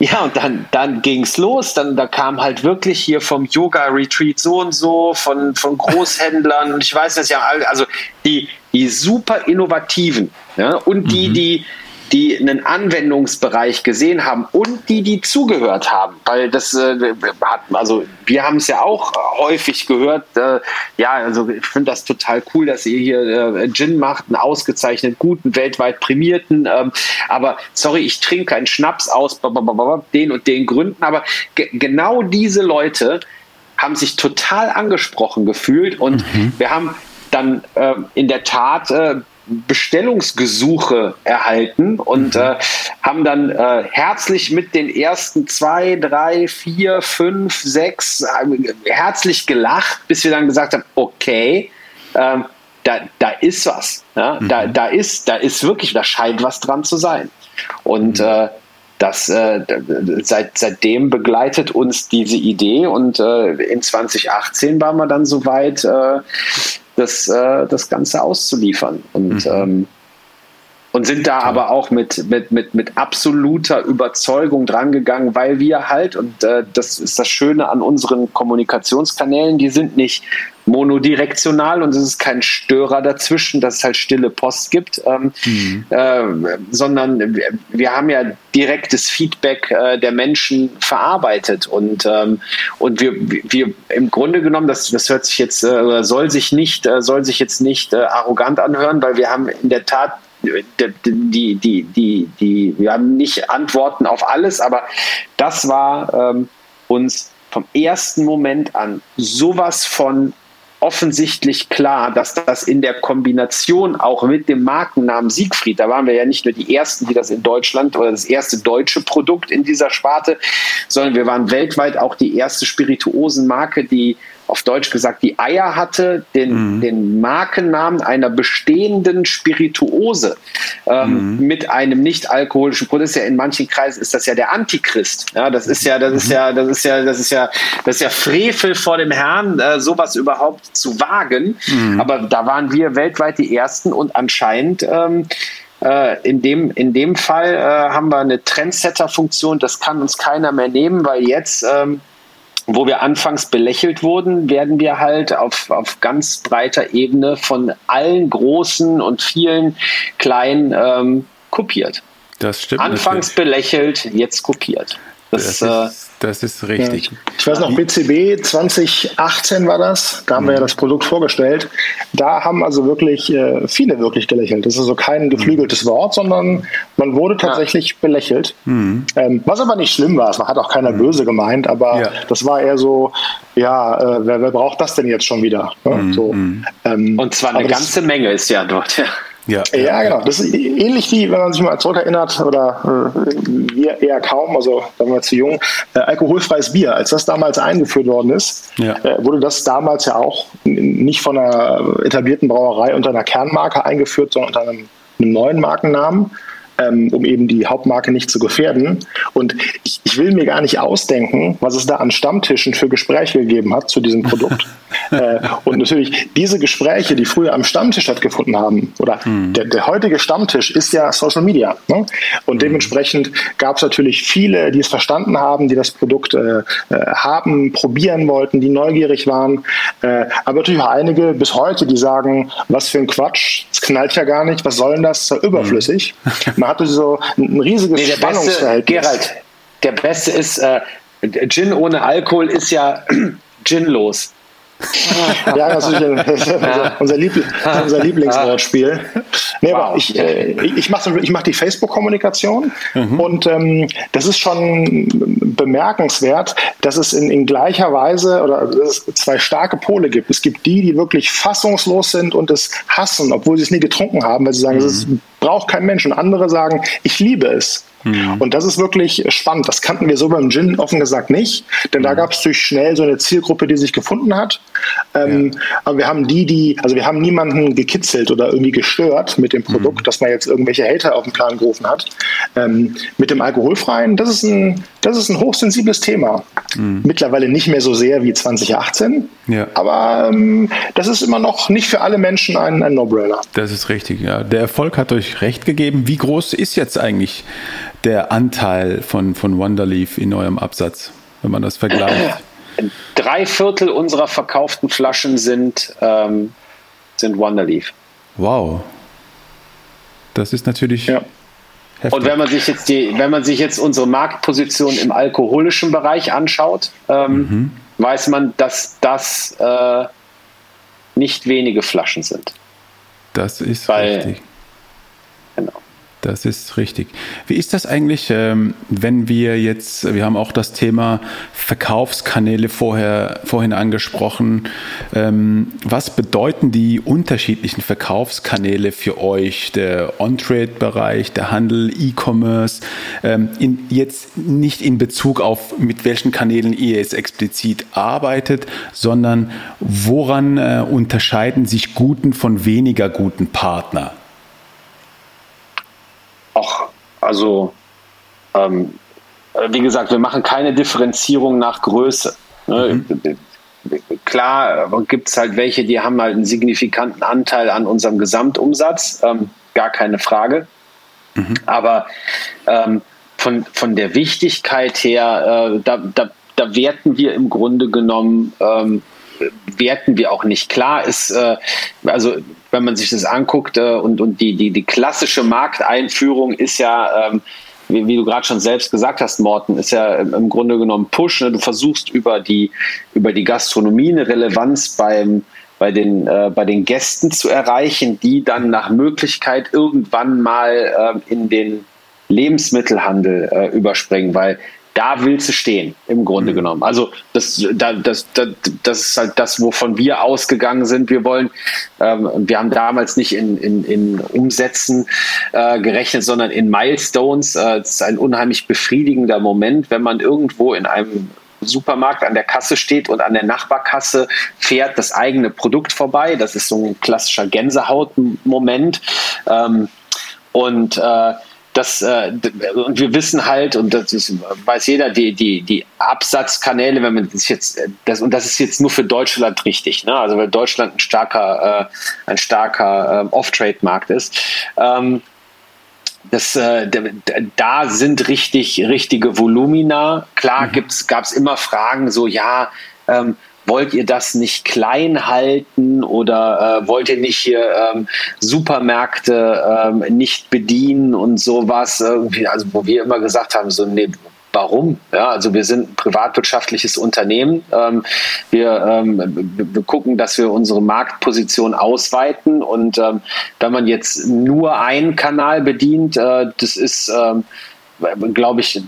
ja, und dann, dann ging's los. Dann da kam halt wirklich hier vom Yoga-Retreat so und so, von, von Großhändlern. Und ich weiß das ja, also die, die super innovativen ja, und die, mhm. die die einen Anwendungsbereich gesehen haben und die, die zugehört haben. Weil das äh, hat, also wir haben es ja auch häufig gehört. Äh, ja, also ich finde das total cool, dass ihr hier äh, Gin macht, einen ausgezeichnet guten, weltweit prämierten. Ähm, aber sorry, ich trinke keinen Schnaps aus den und den Gründen. Aber genau diese Leute haben sich total angesprochen gefühlt und mhm. wir haben dann äh, in der Tat äh, Bestellungsgesuche erhalten und mhm. äh, haben dann äh, herzlich mit den ersten zwei, drei, vier, fünf, sechs äh, herzlich gelacht, bis wir dann gesagt haben, okay, ähm, da, da ist was. Ja? Mhm. Da, da, ist, da ist wirklich, da scheint was dran zu sein. Und mhm. äh, das, äh, seit, seitdem begleitet uns diese Idee und äh, in 2018 waren wir dann soweit, äh, das, äh, das Ganze auszuliefern. Und, mhm. ähm, und sind da aber auch mit, mit, mit, mit absoluter Überzeugung drangegangen, weil wir halt, und äh, das ist das Schöne an unseren Kommunikationskanälen, die sind nicht monodirektional und es ist kein Störer dazwischen, dass es halt stille Post gibt, ähm, mhm. äh, sondern wir, wir, haben ja direktes Feedback äh, der Menschen verarbeitet und, ähm, und wir, wir im Grunde genommen, das, das hört sich jetzt, äh, soll sich nicht, äh, soll sich jetzt nicht äh, arrogant anhören, weil wir haben in der Tat die, die, die, die, wir haben nicht Antworten auf alles, aber das war ähm, uns vom ersten Moment an sowas von offensichtlich klar, dass das in der Kombination auch mit dem Markennamen Siegfried, da waren wir ja nicht nur die Ersten, die das in Deutschland oder das erste deutsche Produkt in dieser Sparte, sondern wir waren weltweit auch die erste Spirituosenmarke, die auf Deutsch gesagt die Eier hatte, den, mhm. den Markennamen einer bestehenden Spirituose ähm, mhm. mit einem nicht alkoholischen Produkt. Ja in manchen Kreisen ist das ja der Antichrist. Ja, das ist ja, das ist mhm. ja, das ist ja, das ist ja, das ist ja Frevel vor dem Herrn, äh, sowas überhaupt zu wagen. Mhm. Aber da waren wir weltweit die ersten und anscheinend ähm, äh, in, dem, in dem Fall äh, haben wir eine Trendsetter-Funktion, das kann uns keiner mehr nehmen, weil jetzt ähm, wo wir anfangs belächelt wurden, werden wir halt auf, auf ganz breiter Ebene von allen großen und vielen kleinen ähm, kopiert. Das stimmt. Anfangs natürlich. belächelt, jetzt kopiert. Das, das, ist, das ist richtig. Ja. Ich weiß noch, BCB 2018 war das, da haben mhm. wir ja mhm. das Produkt vorgestellt. Da haben also wirklich äh, viele wirklich gelächelt. Das ist also kein geflügeltes mhm. Wort, sondern man wurde tatsächlich ja. belächelt. Mhm. Ähm, was aber nicht schlimm war, es hat auch keiner mhm. böse gemeint, aber ja. das war eher so, ja, äh, wer, wer, braucht das denn jetzt schon wieder? Ne? So, ähm, Und zwar eine ganze Menge ist ja dort, ja. Ja, genau. Das ist ähnlich wie, wenn man sich mal zurückerinnert, oder äh, wir eher kaum, also da waren wir zu jung, äh, alkoholfreies Bier. Als das damals eingeführt worden ist, ja. äh, wurde das damals ja auch nicht von einer etablierten Brauerei unter einer Kernmarke eingeführt, sondern unter einem, einem neuen Markennamen. Ähm, um eben die Hauptmarke nicht zu gefährden. Und ich, ich, will mir gar nicht ausdenken, was es da an Stammtischen für Gespräche gegeben hat zu diesem Produkt. äh, und natürlich diese Gespräche, die früher am Stammtisch stattgefunden haben, oder mhm. der, der, heutige Stammtisch ist ja Social Media. Ne? Und mhm. dementsprechend gab es natürlich viele, die es verstanden haben, die das Produkt äh, äh, haben, probieren wollten, die neugierig waren. Äh, aber natürlich auch einige bis heute, die sagen, was für ein Quatsch, es knallt ja gar nicht, was soll denn das, das ist ja überflüssig. Mhm. Hatte so ein, ein riesiges nee, Spannungsverhältnis. Beste, Gerald, der Beste ist, äh, Gin ohne Alkohol ist ja ginlos ja, das ist unser, unser, Liebl unser Lieblingswortspiel. Nee, wow. ich, äh, ich mache ich mach die Facebook-Kommunikation mhm. und ähm, das ist schon bemerkenswert, dass es in, in gleicher Weise oder es zwei starke Pole gibt. Es gibt die, die wirklich fassungslos sind und es hassen, obwohl sie es nie getrunken haben, weil sie sagen, es mhm. braucht kein Mensch. Und andere sagen, ich liebe es. Mhm. Und das ist wirklich spannend. Das kannten wir so beim Gin offen gesagt nicht, denn mhm. da gab es durch schnell so eine Zielgruppe, die sich gefunden hat. Ähm, ja. Aber wir haben die, die, also wir haben niemanden gekitzelt oder irgendwie gestört mit dem Produkt, mhm. dass man jetzt irgendwelche Hater auf den Plan gerufen hat. Ähm, mit dem Alkoholfreien, das ist ein, das ist ein hochsensibles Thema. Mhm. Mittlerweile nicht mehr so sehr wie 2018, ja. aber ähm, das ist immer noch nicht für alle Menschen ein, ein No-Brainer. Das ist richtig, ja. Der Erfolg hat euch recht gegeben. Wie groß ist jetzt eigentlich der Anteil von, von Wonderleaf in eurem Absatz, wenn man das vergleicht? Drei Viertel unserer verkauften Flaschen sind, ähm, sind Wonderleaf. Wow. Das ist natürlich. Ja. Heftig. Und wenn man sich jetzt die, wenn man sich jetzt unsere Marktposition im alkoholischen Bereich anschaut, ähm, mhm. weiß man, dass das äh, nicht wenige Flaschen sind. Das ist Weil, richtig. Das ist richtig. Wie ist das eigentlich, ähm, wenn wir jetzt, wir haben auch das Thema Verkaufskanäle vorher, vorhin angesprochen. Ähm, was bedeuten die unterschiedlichen Verkaufskanäle für euch? Der On-Trade-Bereich, der Handel, E-Commerce, ähm, jetzt nicht in Bezug auf, mit welchen Kanälen ihr jetzt explizit arbeitet, sondern woran äh, unterscheiden sich guten von weniger guten Partner? auch, also ähm, wie gesagt, wir machen keine Differenzierung nach Größe. Ne? Mhm. Klar gibt es halt welche, die haben halt einen signifikanten Anteil an unserem Gesamtumsatz, ähm, gar keine Frage. Mhm. Aber ähm, von, von der Wichtigkeit her, äh, da, da, da werten wir im Grunde genommen ähm, werten wir auch nicht. Klar ist, äh, also wenn man sich das anguckt äh, und, und die, die, die klassische Markteinführung ist ja, ähm, wie, wie, du gerade schon selbst gesagt hast, Morten, ist ja im Grunde genommen Push. Ne? Du versuchst über die, über die Gastronomie eine Relevanz beim, bei den, äh, bei den Gästen zu erreichen, die dann nach Möglichkeit irgendwann mal äh, in den Lebensmittelhandel äh, überspringen, weil da willst du stehen, im Grunde mhm. genommen. Also das, das, das, das ist halt das, wovon wir ausgegangen sind. Wir wollen, ähm, wir haben damals nicht in, in, in Umsätzen äh, gerechnet, sondern in Milestones. Äh, das ist ein unheimlich befriedigender Moment, wenn man irgendwo in einem Supermarkt an der Kasse steht und an der Nachbarkasse fährt das eigene Produkt vorbei. Das ist so ein klassischer Gänsehautmoment. Ähm, und äh, das, äh, und wir wissen halt, und das ist, weiß jeder, die, die, die Absatzkanäle, wenn man das jetzt, das, und das ist jetzt nur für Deutschland richtig, ne? also weil Deutschland ein starker, äh, ein starker äh, Off-Trade-Markt ist. Ähm, das, äh, da sind richtig, richtige Volumina. Klar mhm. gab es immer Fragen, so ja, ähm, wollt ihr das nicht klein halten oder äh, wollt ihr nicht hier ähm, Supermärkte ähm, nicht bedienen und sowas? Irgendwie, also wo wir immer gesagt haben, so nee, Warum? Ja, also wir sind ein privatwirtschaftliches Unternehmen. Ähm, wir, ähm, wir, gucken, dass wir unsere Marktposition ausweiten. Und ähm, wenn man jetzt nur einen Kanal bedient, äh, das ist, ähm, glaube ich,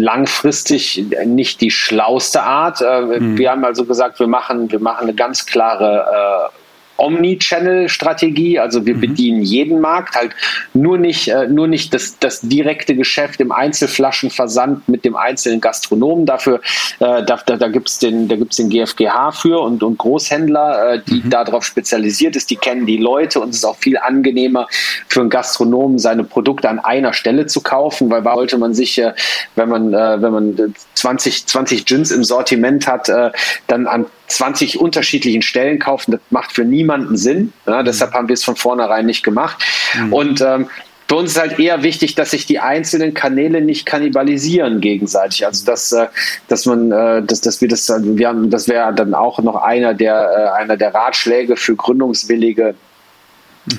langfristig nicht die schlauste Art. Äh, mhm. Wir haben also gesagt, wir machen, wir machen eine ganz klare Omni-Channel-Strategie. Also wir mhm. bedienen jeden Markt, halt nur nicht, äh, nur nicht das, das direkte Geschäft im Einzelflaschenversand mit dem einzelnen Gastronomen. Dafür, äh, da, da, da gibt es den, da gibt's den GfGH für und, und Großhändler, äh, die mhm. darauf spezialisiert ist. Die kennen die Leute und es ist auch viel angenehmer für einen Gastronomen, seine Produkte an einer Stelle zu kaufen, weil wollte man sich, äh, wenn man, äh, wenn man 20, 20 Gins im Sortiment hat, äh, dann an 20 unterschiedlichen Stellen kaufen. Das macht für niemanden Sinn. Ja, deshalb haben wir es von vornherein nicht gemacht. Mhm. Und ähm, für uns ist halt eher wichtig, dass sich die einzelnen Kanäle nicht kannibalisieren gegenseitig. Also dass, äh, dass man, äh, dass, dass wir das, wir haben, das wäre dann auch noch einer der, einer der Ratschläge für gründungswillige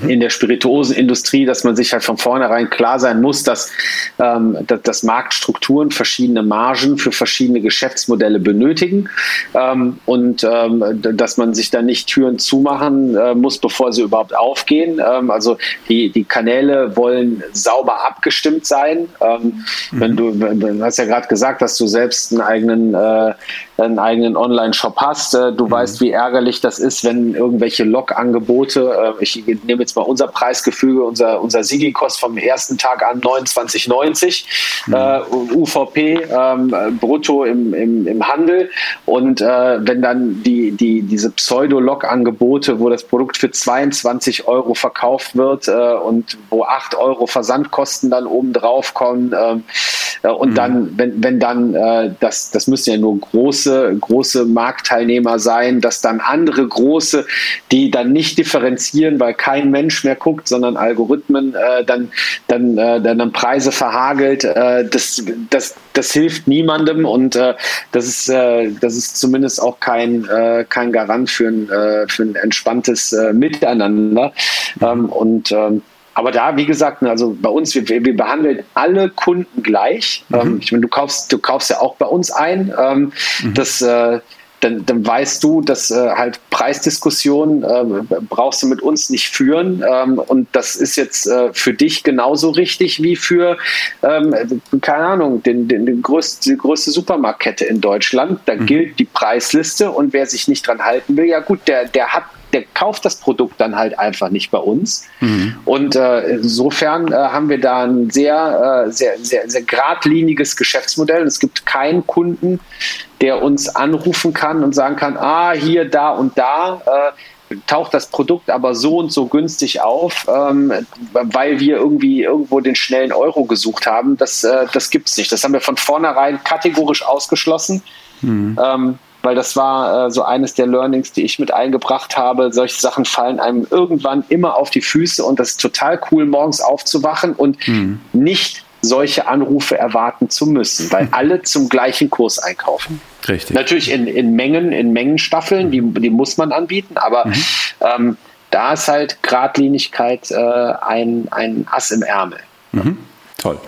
mhm. in der Spirituosenindustrie, dass man sich halt von vornherein klar sein muss, dass, ähm, dass, dass Marktstrukturen verschiedene Margen für verschiedene Geschäftsmodelle benötigen ähm, und ähm, dass man sich da nicht Türen zumachen äh, muss, bevor sie überhaupt aufgehen. Ähm, also die, die Kanäle wollen sauber abgestimmt sein. Ähm, mhm. Wenn du, du hast ja gerade gesagt, dass du selbst einen eigenen äh, einen eigenen Online-Shop hast. Äh, du mhm. weißt, wie ärgerlich das ist, wenn irgendwelche Log-Angebote, äh, ich nehme jetzt mal unser Preisgefüge, unser, unser Sigi kostet vom ersten Tag an 29,90 mhm. äh, UVP ähm, brutto im, im, im Handel. Und äh, wenn dann die, die, diese Pseudo-Log-Angebote, wo das Produkt für 22 Euro verkauft wird äh, und wo 8 Euro Versandkosten dann oben drauf kommen ähm, äh, und mhm. dann, wenn, wenn dann, das, das müssen ja nur große große, große Marktteilnehmer sein, dass dann andere große, die dann nicht differenzieren, weil kein Mensch mehr guckt, sondern Algorithmen, äh, dann, dann, äh, dann, dann Preise verhagelt. Äh, das, das, das hilft niemandem und äh, das, ist, äh, das ist zumindest auch kein, äh, kein Garant für ein, äh, für ein entspanntes äh, Miteinander. Ähm, und ähm, aber da, wie gesagt, ne, also bei uns, wir, wir behandeln alle Kunden gleich. Mhm. Ähm, ich meine, du kaufst, du kaufst ja auch bei uns ein. Ähm, mhm. Das äh, dann, dann weißt du, dass äh, halt Preisdiskussionen äh, brauchst du mit uns nicht führen. Ähm, und das ist jetzt äh, für dich genauso richtig wie für, ähm, keine Ahnung, den, den, den größte, die größte Supermarktkette in Deutschland. Da mhm. gilt die Preisliste und wer sich nicht dran halten will, ja gut, der, der hat der kauft das Produkt dann halt einfach nicht bei uns. Mhm. Und äh, insofern äh, haben wir da ein sehr, äh, sehr, sehr, sehr geradliniges Geschäftsmodell. Es gibt keinen Kunden, der uns anrufen kann und sagen kann, ah, hier, da und da äh, taucht das Produkt aber so und so günstig auf, ähm, weil wir irgendwie irgendwo den schnellen Euro gesucht haben. Das, äh, das gibt es nicht. Das haben wir von vornherein kategorisch ausgeschlossen. Mhm. Ähm, weil das war äh, so eines der Learnings, die ich mit eingebracht habe. Solche Sachen fallen einem irgendwann immer auf die Füße und das ist total cool, morgens aufzuwachen und mhm. nicht solche Anrufe erwarten zu müssen, weil alle zum gleichen Kurs einkaufen. Richtig. Natürlich in, in Mengen, in Mengenstaffeln, die, die muss man anbieten, aber mhm. ähm, da ist halt Gradlinigkeit äh, ein, ein Ass im Ärmel. Mhm. Toll.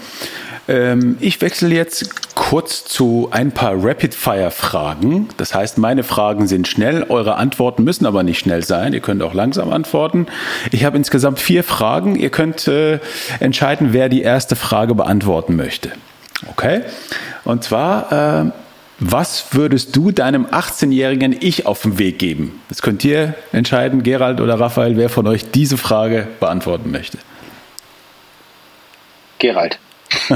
Ähm, ich wechsle jetzt kurz zu ein paar Rapid-Fire-Fragen. Das heißt, meine Fragen sind schnell, eure Antworten müssen aber nicht schnell sein. Ihr könnt auch langsam antworten. Ich habe insgesamt vier Fragen. Ihr könnt äh, entscheiden, wer die erste Frage beantworten möchte. Okay? Und zwar, äh, was würdest du deinem 18-jährigen Ich auf den Weg geben? Das könnt ihr entscheiden, Gerald oder Raphael, wer von euch diese Frage beantworten möchte. Gerald.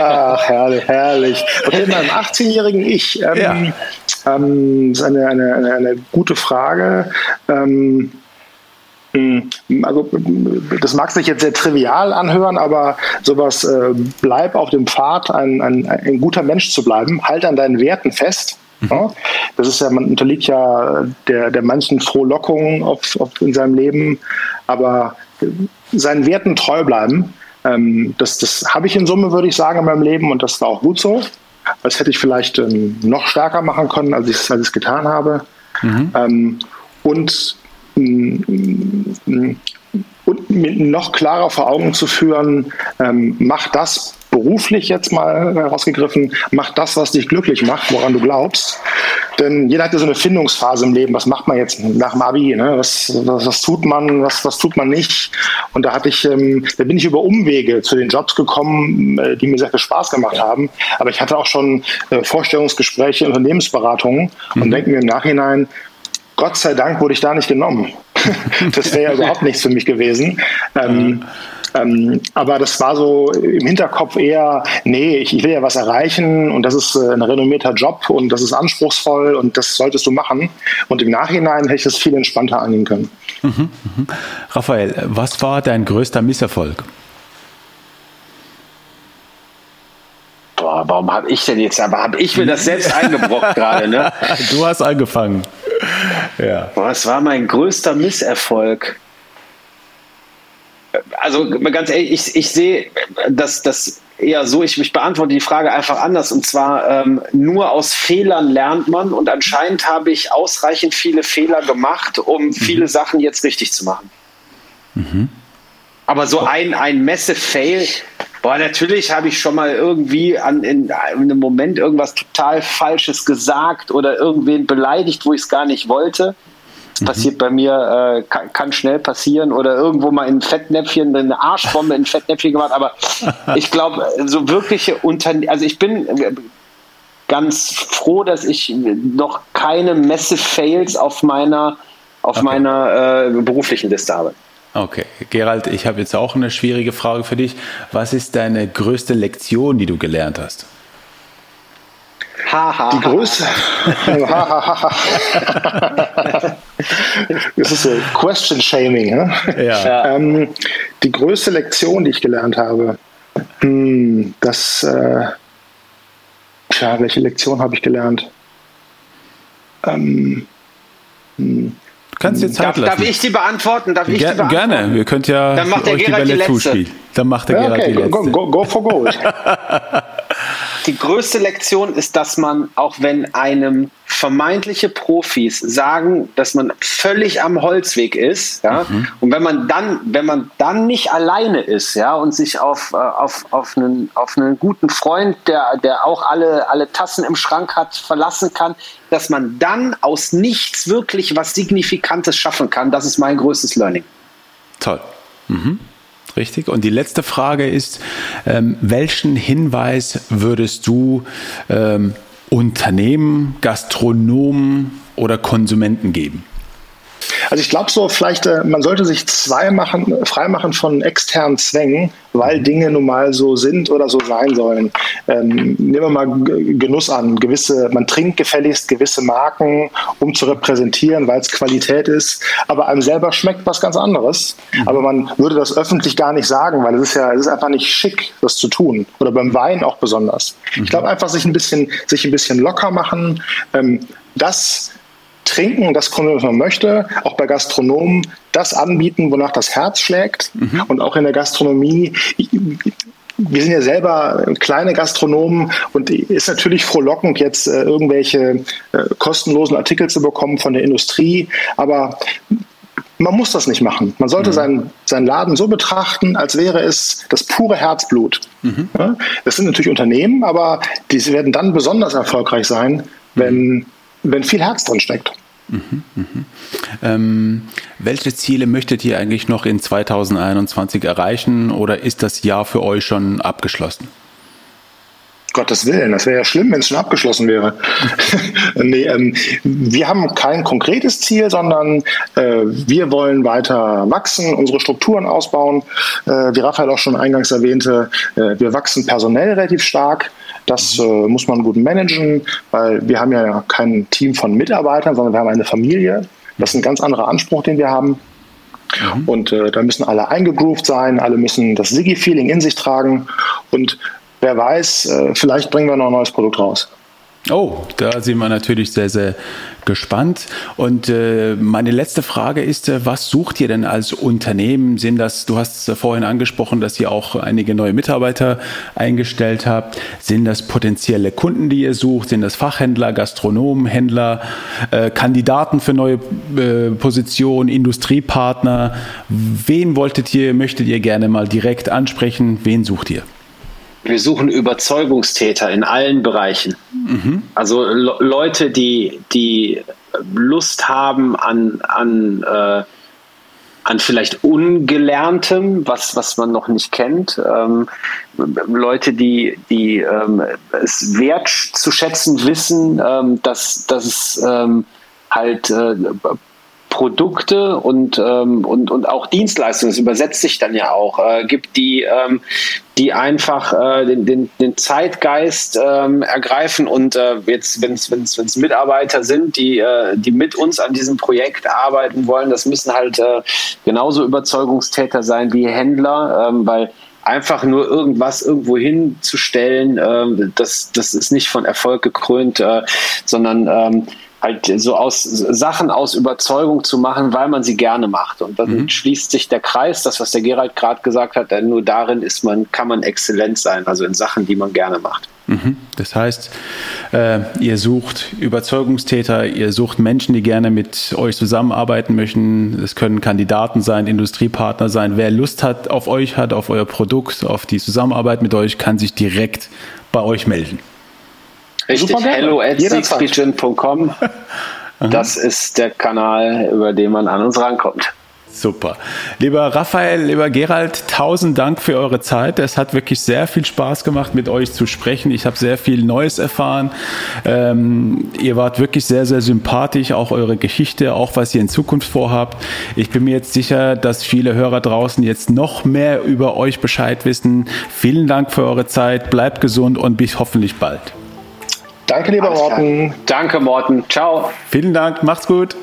Ach, herrlich, herrlich. Okay, meinem 18-jährigen Ich. Ähm, ja. ähm, ist eine, eine, eine, eine, gute Frage. Ähm, hm, also, das mag sich jetzt sehr trivial anhören, aber sowas, äh, bleib auf dem Pfad, ein, ein, ein guter Mensch zu bleiben, halt an deinen Werten fest. Mhm. Das ist ja, man unterliegt ja der, der manchen Frohlockungen auf, auf in seinem Leben, aber seinen Werten treu bleiben. Ähm, das das habe ich in Summe, würde ich sagen, in meinem Leben und das war auch gut so. Das hätte ich vielleicht ähm, noch stärker machen können, als ich es getan habe. Mhm. Ähm, und, mm, und mir noch klarer vor Augen zu führen, ähm, mach das beruflich jetzt mal herausgegriffen, mach das, was dich glücklich macht, woran du glaubst. Denn jeder hat ja so eine Findungsphase im Leben. Was macht man jetzt nach dem Abi? Ne? Was, was, was, tut man, was, was tut man nicht? Und da hatte ich, ähm, da bin ich über Umwege zu den Jobs gekommen, äh, die mir sehr viel Spaß gemacht haben. Aber ich hatte auch schon äh, Vorstellungsgespräche, Unternehmensberatungen mhm. und denke mir im Nachhinein, Gott sei Dank wurde ich da nicht genommen. das wäre ja überhaupt nichts für mich gewesen. Ähm, ähm, aber das war so im Hinterkopf eher, nee, ich, ich, will ja was erreichen und das ist äh, ein renommierter Job und das ist anspruchsvoll und das solltest du machen. Und im Nachhinein hätte ich das viel entspannter angehen können. Mhm, mhm. Raphael, was war dein größter Misserfolg? Boah, warum habe ich denn jetzt, aber habe ich mir das selbst eingebrockt gerade, ne? Du hast angefangen. Ja. Was war mein größter Misserfolg? Also ganz ehrlich, ich, ich sehe das, das eher so, ich, ich beantworte die Frage einfach anders. Und zwar, ähm, nur aus Fehlern lernt man und anscheinend habe ich ausreichend viele Fehler gemacht, um mhm. viele Sachen jetzt richtig zu machen. Mhm. Aber so ein, ein Messe-Fail, boah, natürlich habe ich schon mal irgendwie an, in, in einem Moment irgendwas total Falsches gesagt oder irgendwen beleidigt, wo ich es gar nicht wollte. Das mhm. passiert bei mir, äh, kann, kann, schnell passieren oder irgendwo mal in Fettnäpfchen, eine Arschbombe in Fettnäpfchen gemacht. Aber ich glaube, so wirkliche Unternehmen, also ich bin ganz froh, dass ich noch keine Messe-Fails auf meiner, auf okay. meiner äh, beruflichen Liste habe. Okay, Gerald, ich habe jetzt auch eine schwierige Frage für dich. Was ist deine größte Lektion, die du gelernt hast? Die größte. das ist so Question Shaming. Ne? Ja. Ähm, die größte Lektion, die ich gelernt habe, hm, das. Äh, tja, welche Lektion habe ich gelernt? Ähm, hm, kannst dir Zeit darf, lassen. Darf ich die beantworten? Darf ich Ger die beantworten? Gerne, wir könnt ja Dann macht der euch Gerald die Bälle zuspielen. Dann macht der ja, Gerald okay. die letzte. Go, go, go for gold. die größte Lektion ist, dass man, auch wenn einem vermeintliche Profis sagen, dass man völlig am Holzweg ist, ja, mhm. und wenn man dann, wenn man dann nicht alleine ist, ja, und sich auf, äh, auf, auf, einen, auf einen guten Freund, der, der auch alle, alle Tassen im Schrank hat, verlassen kann, dass man dann aus nichts wirklich was Signifikantes schaffen kann, das ist mein größtes Learning. Toll. Mhm. Richtig. Und die letzte Frage ist, ähm, welchen Hinweis würdest du ähm, Unternehmen, Gastronomen oder Konsumenten geben? Also ich glaube so, vielleicht, äh, man sollte sich zwei machen, freimachen von externen Zwängen, weil Dinge nun mal so sind oder so sein sollen. Ähm, nehmen wir mal Genuss an. Gewisse, man trinkt gefälligst gewisse Marken, um zu repräsentieren, weil es Qualität ist, aber einem selber schmeckt was ganz anderes. Mhm. Aber man würde das öffentlich gar nicht sagen, weil es ist ja, es ist einfach nicht schick, das zu tun. Oder beim Wein auch besonders. Mhm. Ich glaube einfach sich ein bisschen, sich ein bisschen locker machen. Ähm, das trinken, das konsumieren, was man möchte, auch bei Gastronomen das anbieten, wonach das Herz schlägt mhm. und auch in der Gastronomie. Wir sind ja selber kleine Gastronomen und ist natürlich frohlockend, jetzt äh, irgendwelche äh, kostenlosen Artikel zu bekommen von der Industrie, aber man muss das nicht machen. Man sollte mhm. seinen, seinen Laden so betrachten, als wäre es das pure Herzblut. Mhm. Ja, das sind natürlich Unternehmen, aber die werden dann besonders erfolgreich sein, wenn, wenn viel Herz drin steckt. Mhm, mhm. Ähm, welche Ziele möchtet ihr eigentlich noch in 2021 erreichen oder ist das Jahr für euch schon abgeschlossen? Gottes Willen, das wäre ja schlimm, wenn es schon abgeschlossen wäre. nee, ähm, wir haben kein konkretes Ziel, sondern äh, wir wollen weiter wachsen, unsere Strukturen ausbauen. Äh, wie Raphael auch schon eingangs erwähnte, äh, wir wachsen personell relativ stark. Das äh, muss man gut managen, weil wir haben ja kein Team von Mitarbeitern, sondern wir haben eine Familie. Das ist ein ganz anderer Anspruch, den wir haben. Mhm. Und äh, da müssen alle eingegroovt sein, alle müssen das Sigi-Feeling in sich tragen. Und wer weiß, äh, vielleicht bringen wir noch ein neues Produkt raus. Oh, da sind wir natürlich sehr, sehr gespannt. Und äh, meine letzte Frage ist, äh, was sucht ihr denn als Unternehmen? Sind das, du hast äh, vorhin angesprochen, dass ihr auch einige neue Mitarbeiter eingestellt habt. Sind das potenzielle Kunden, die ihr sucht? Sind das Fachhändler, Gastronomen, Händler, äh, Kandidaten für neue äh, Positionen, Industriepartner? Wen wolltet ihr, möchtet ihr gerne mal direkt ansprechen? Wen sucht ihr? Wir suchen Überzeugungstäter in allen Bereichen. Mhm. Also Le Leute, die, die Lust haben an, an, äh, an vielleicht Ungelerntem, was, was man noch nicht kennt. Ähm, Leute, die, die ähm, es wert zu schätzen wissen, ähm, dass, dass es ähm, halt äh, Produkte und, ähm, und, und auch Dienstleistungen, das übersetzt sich dann ja auch, äh, gibt, die, ähm, die einfach äh, den, den, den Zeitgeist ähm, ergreifen und äh, jetzt, wenn es Mitarbeiter sind, die, äh, die mit uns an diesem Projekt arbeiten wollen, das müssen halt äh, genauso Überzeugungstäter sein wie Händler, ähm, weil einfach nur irgendwas irgendwo hinzustellen, äh, das, das ist nicht von Erfolg gekrönt, äh, sondern ähm, halt so aus Sachen aus Überzeugung zu machen, weil man sie gerne macht. Und dann mhm. schließt sich der Kreis, das, was der Gerald gerade gesagt hat, denn nur darin ist man, kann man exzellent sein, also in Sachen, die man gerne macht. Mhm. Das heißt, äh, ihr sucht Überzeugungstäter, ihr sucht Menschen, die gerne mit euch zusammenarbeiten möchten. Es können Kandidaten sein, Industriepartner sein. Wer Lust hat auf euch hat, auf euer Produkt, auf die Zusammenarbeit mit euch, kann sich direkt bei euch melden. Richtig, hello at sixvision.com. Das ist der Kanal, über den man an uns rankommt. Super. Lieber Raphael, lieber Gerald, tausend Dank für eure Zeit. Es hat wirklich sehr viel Spaß gemacht, mit euch zu sprechen. Ich habe sehr viel Neues erfahren. Ähm, ihr wart wirklich sehr, sehr sympathisch, auch eure Geschichte, auch was ihr in Zukunft vorhabt. Ich bin mir jetzt sicher, dass viele Hörer draußen jetzt noch mehr über euch Bescheid wissen. Vielen Dank für eure Zeit. Bleibt gesund und bis hoffentlich bald. Danke, lieber Morten. Danke, Morten. Ciao. Vielen Dank. Macht's gut.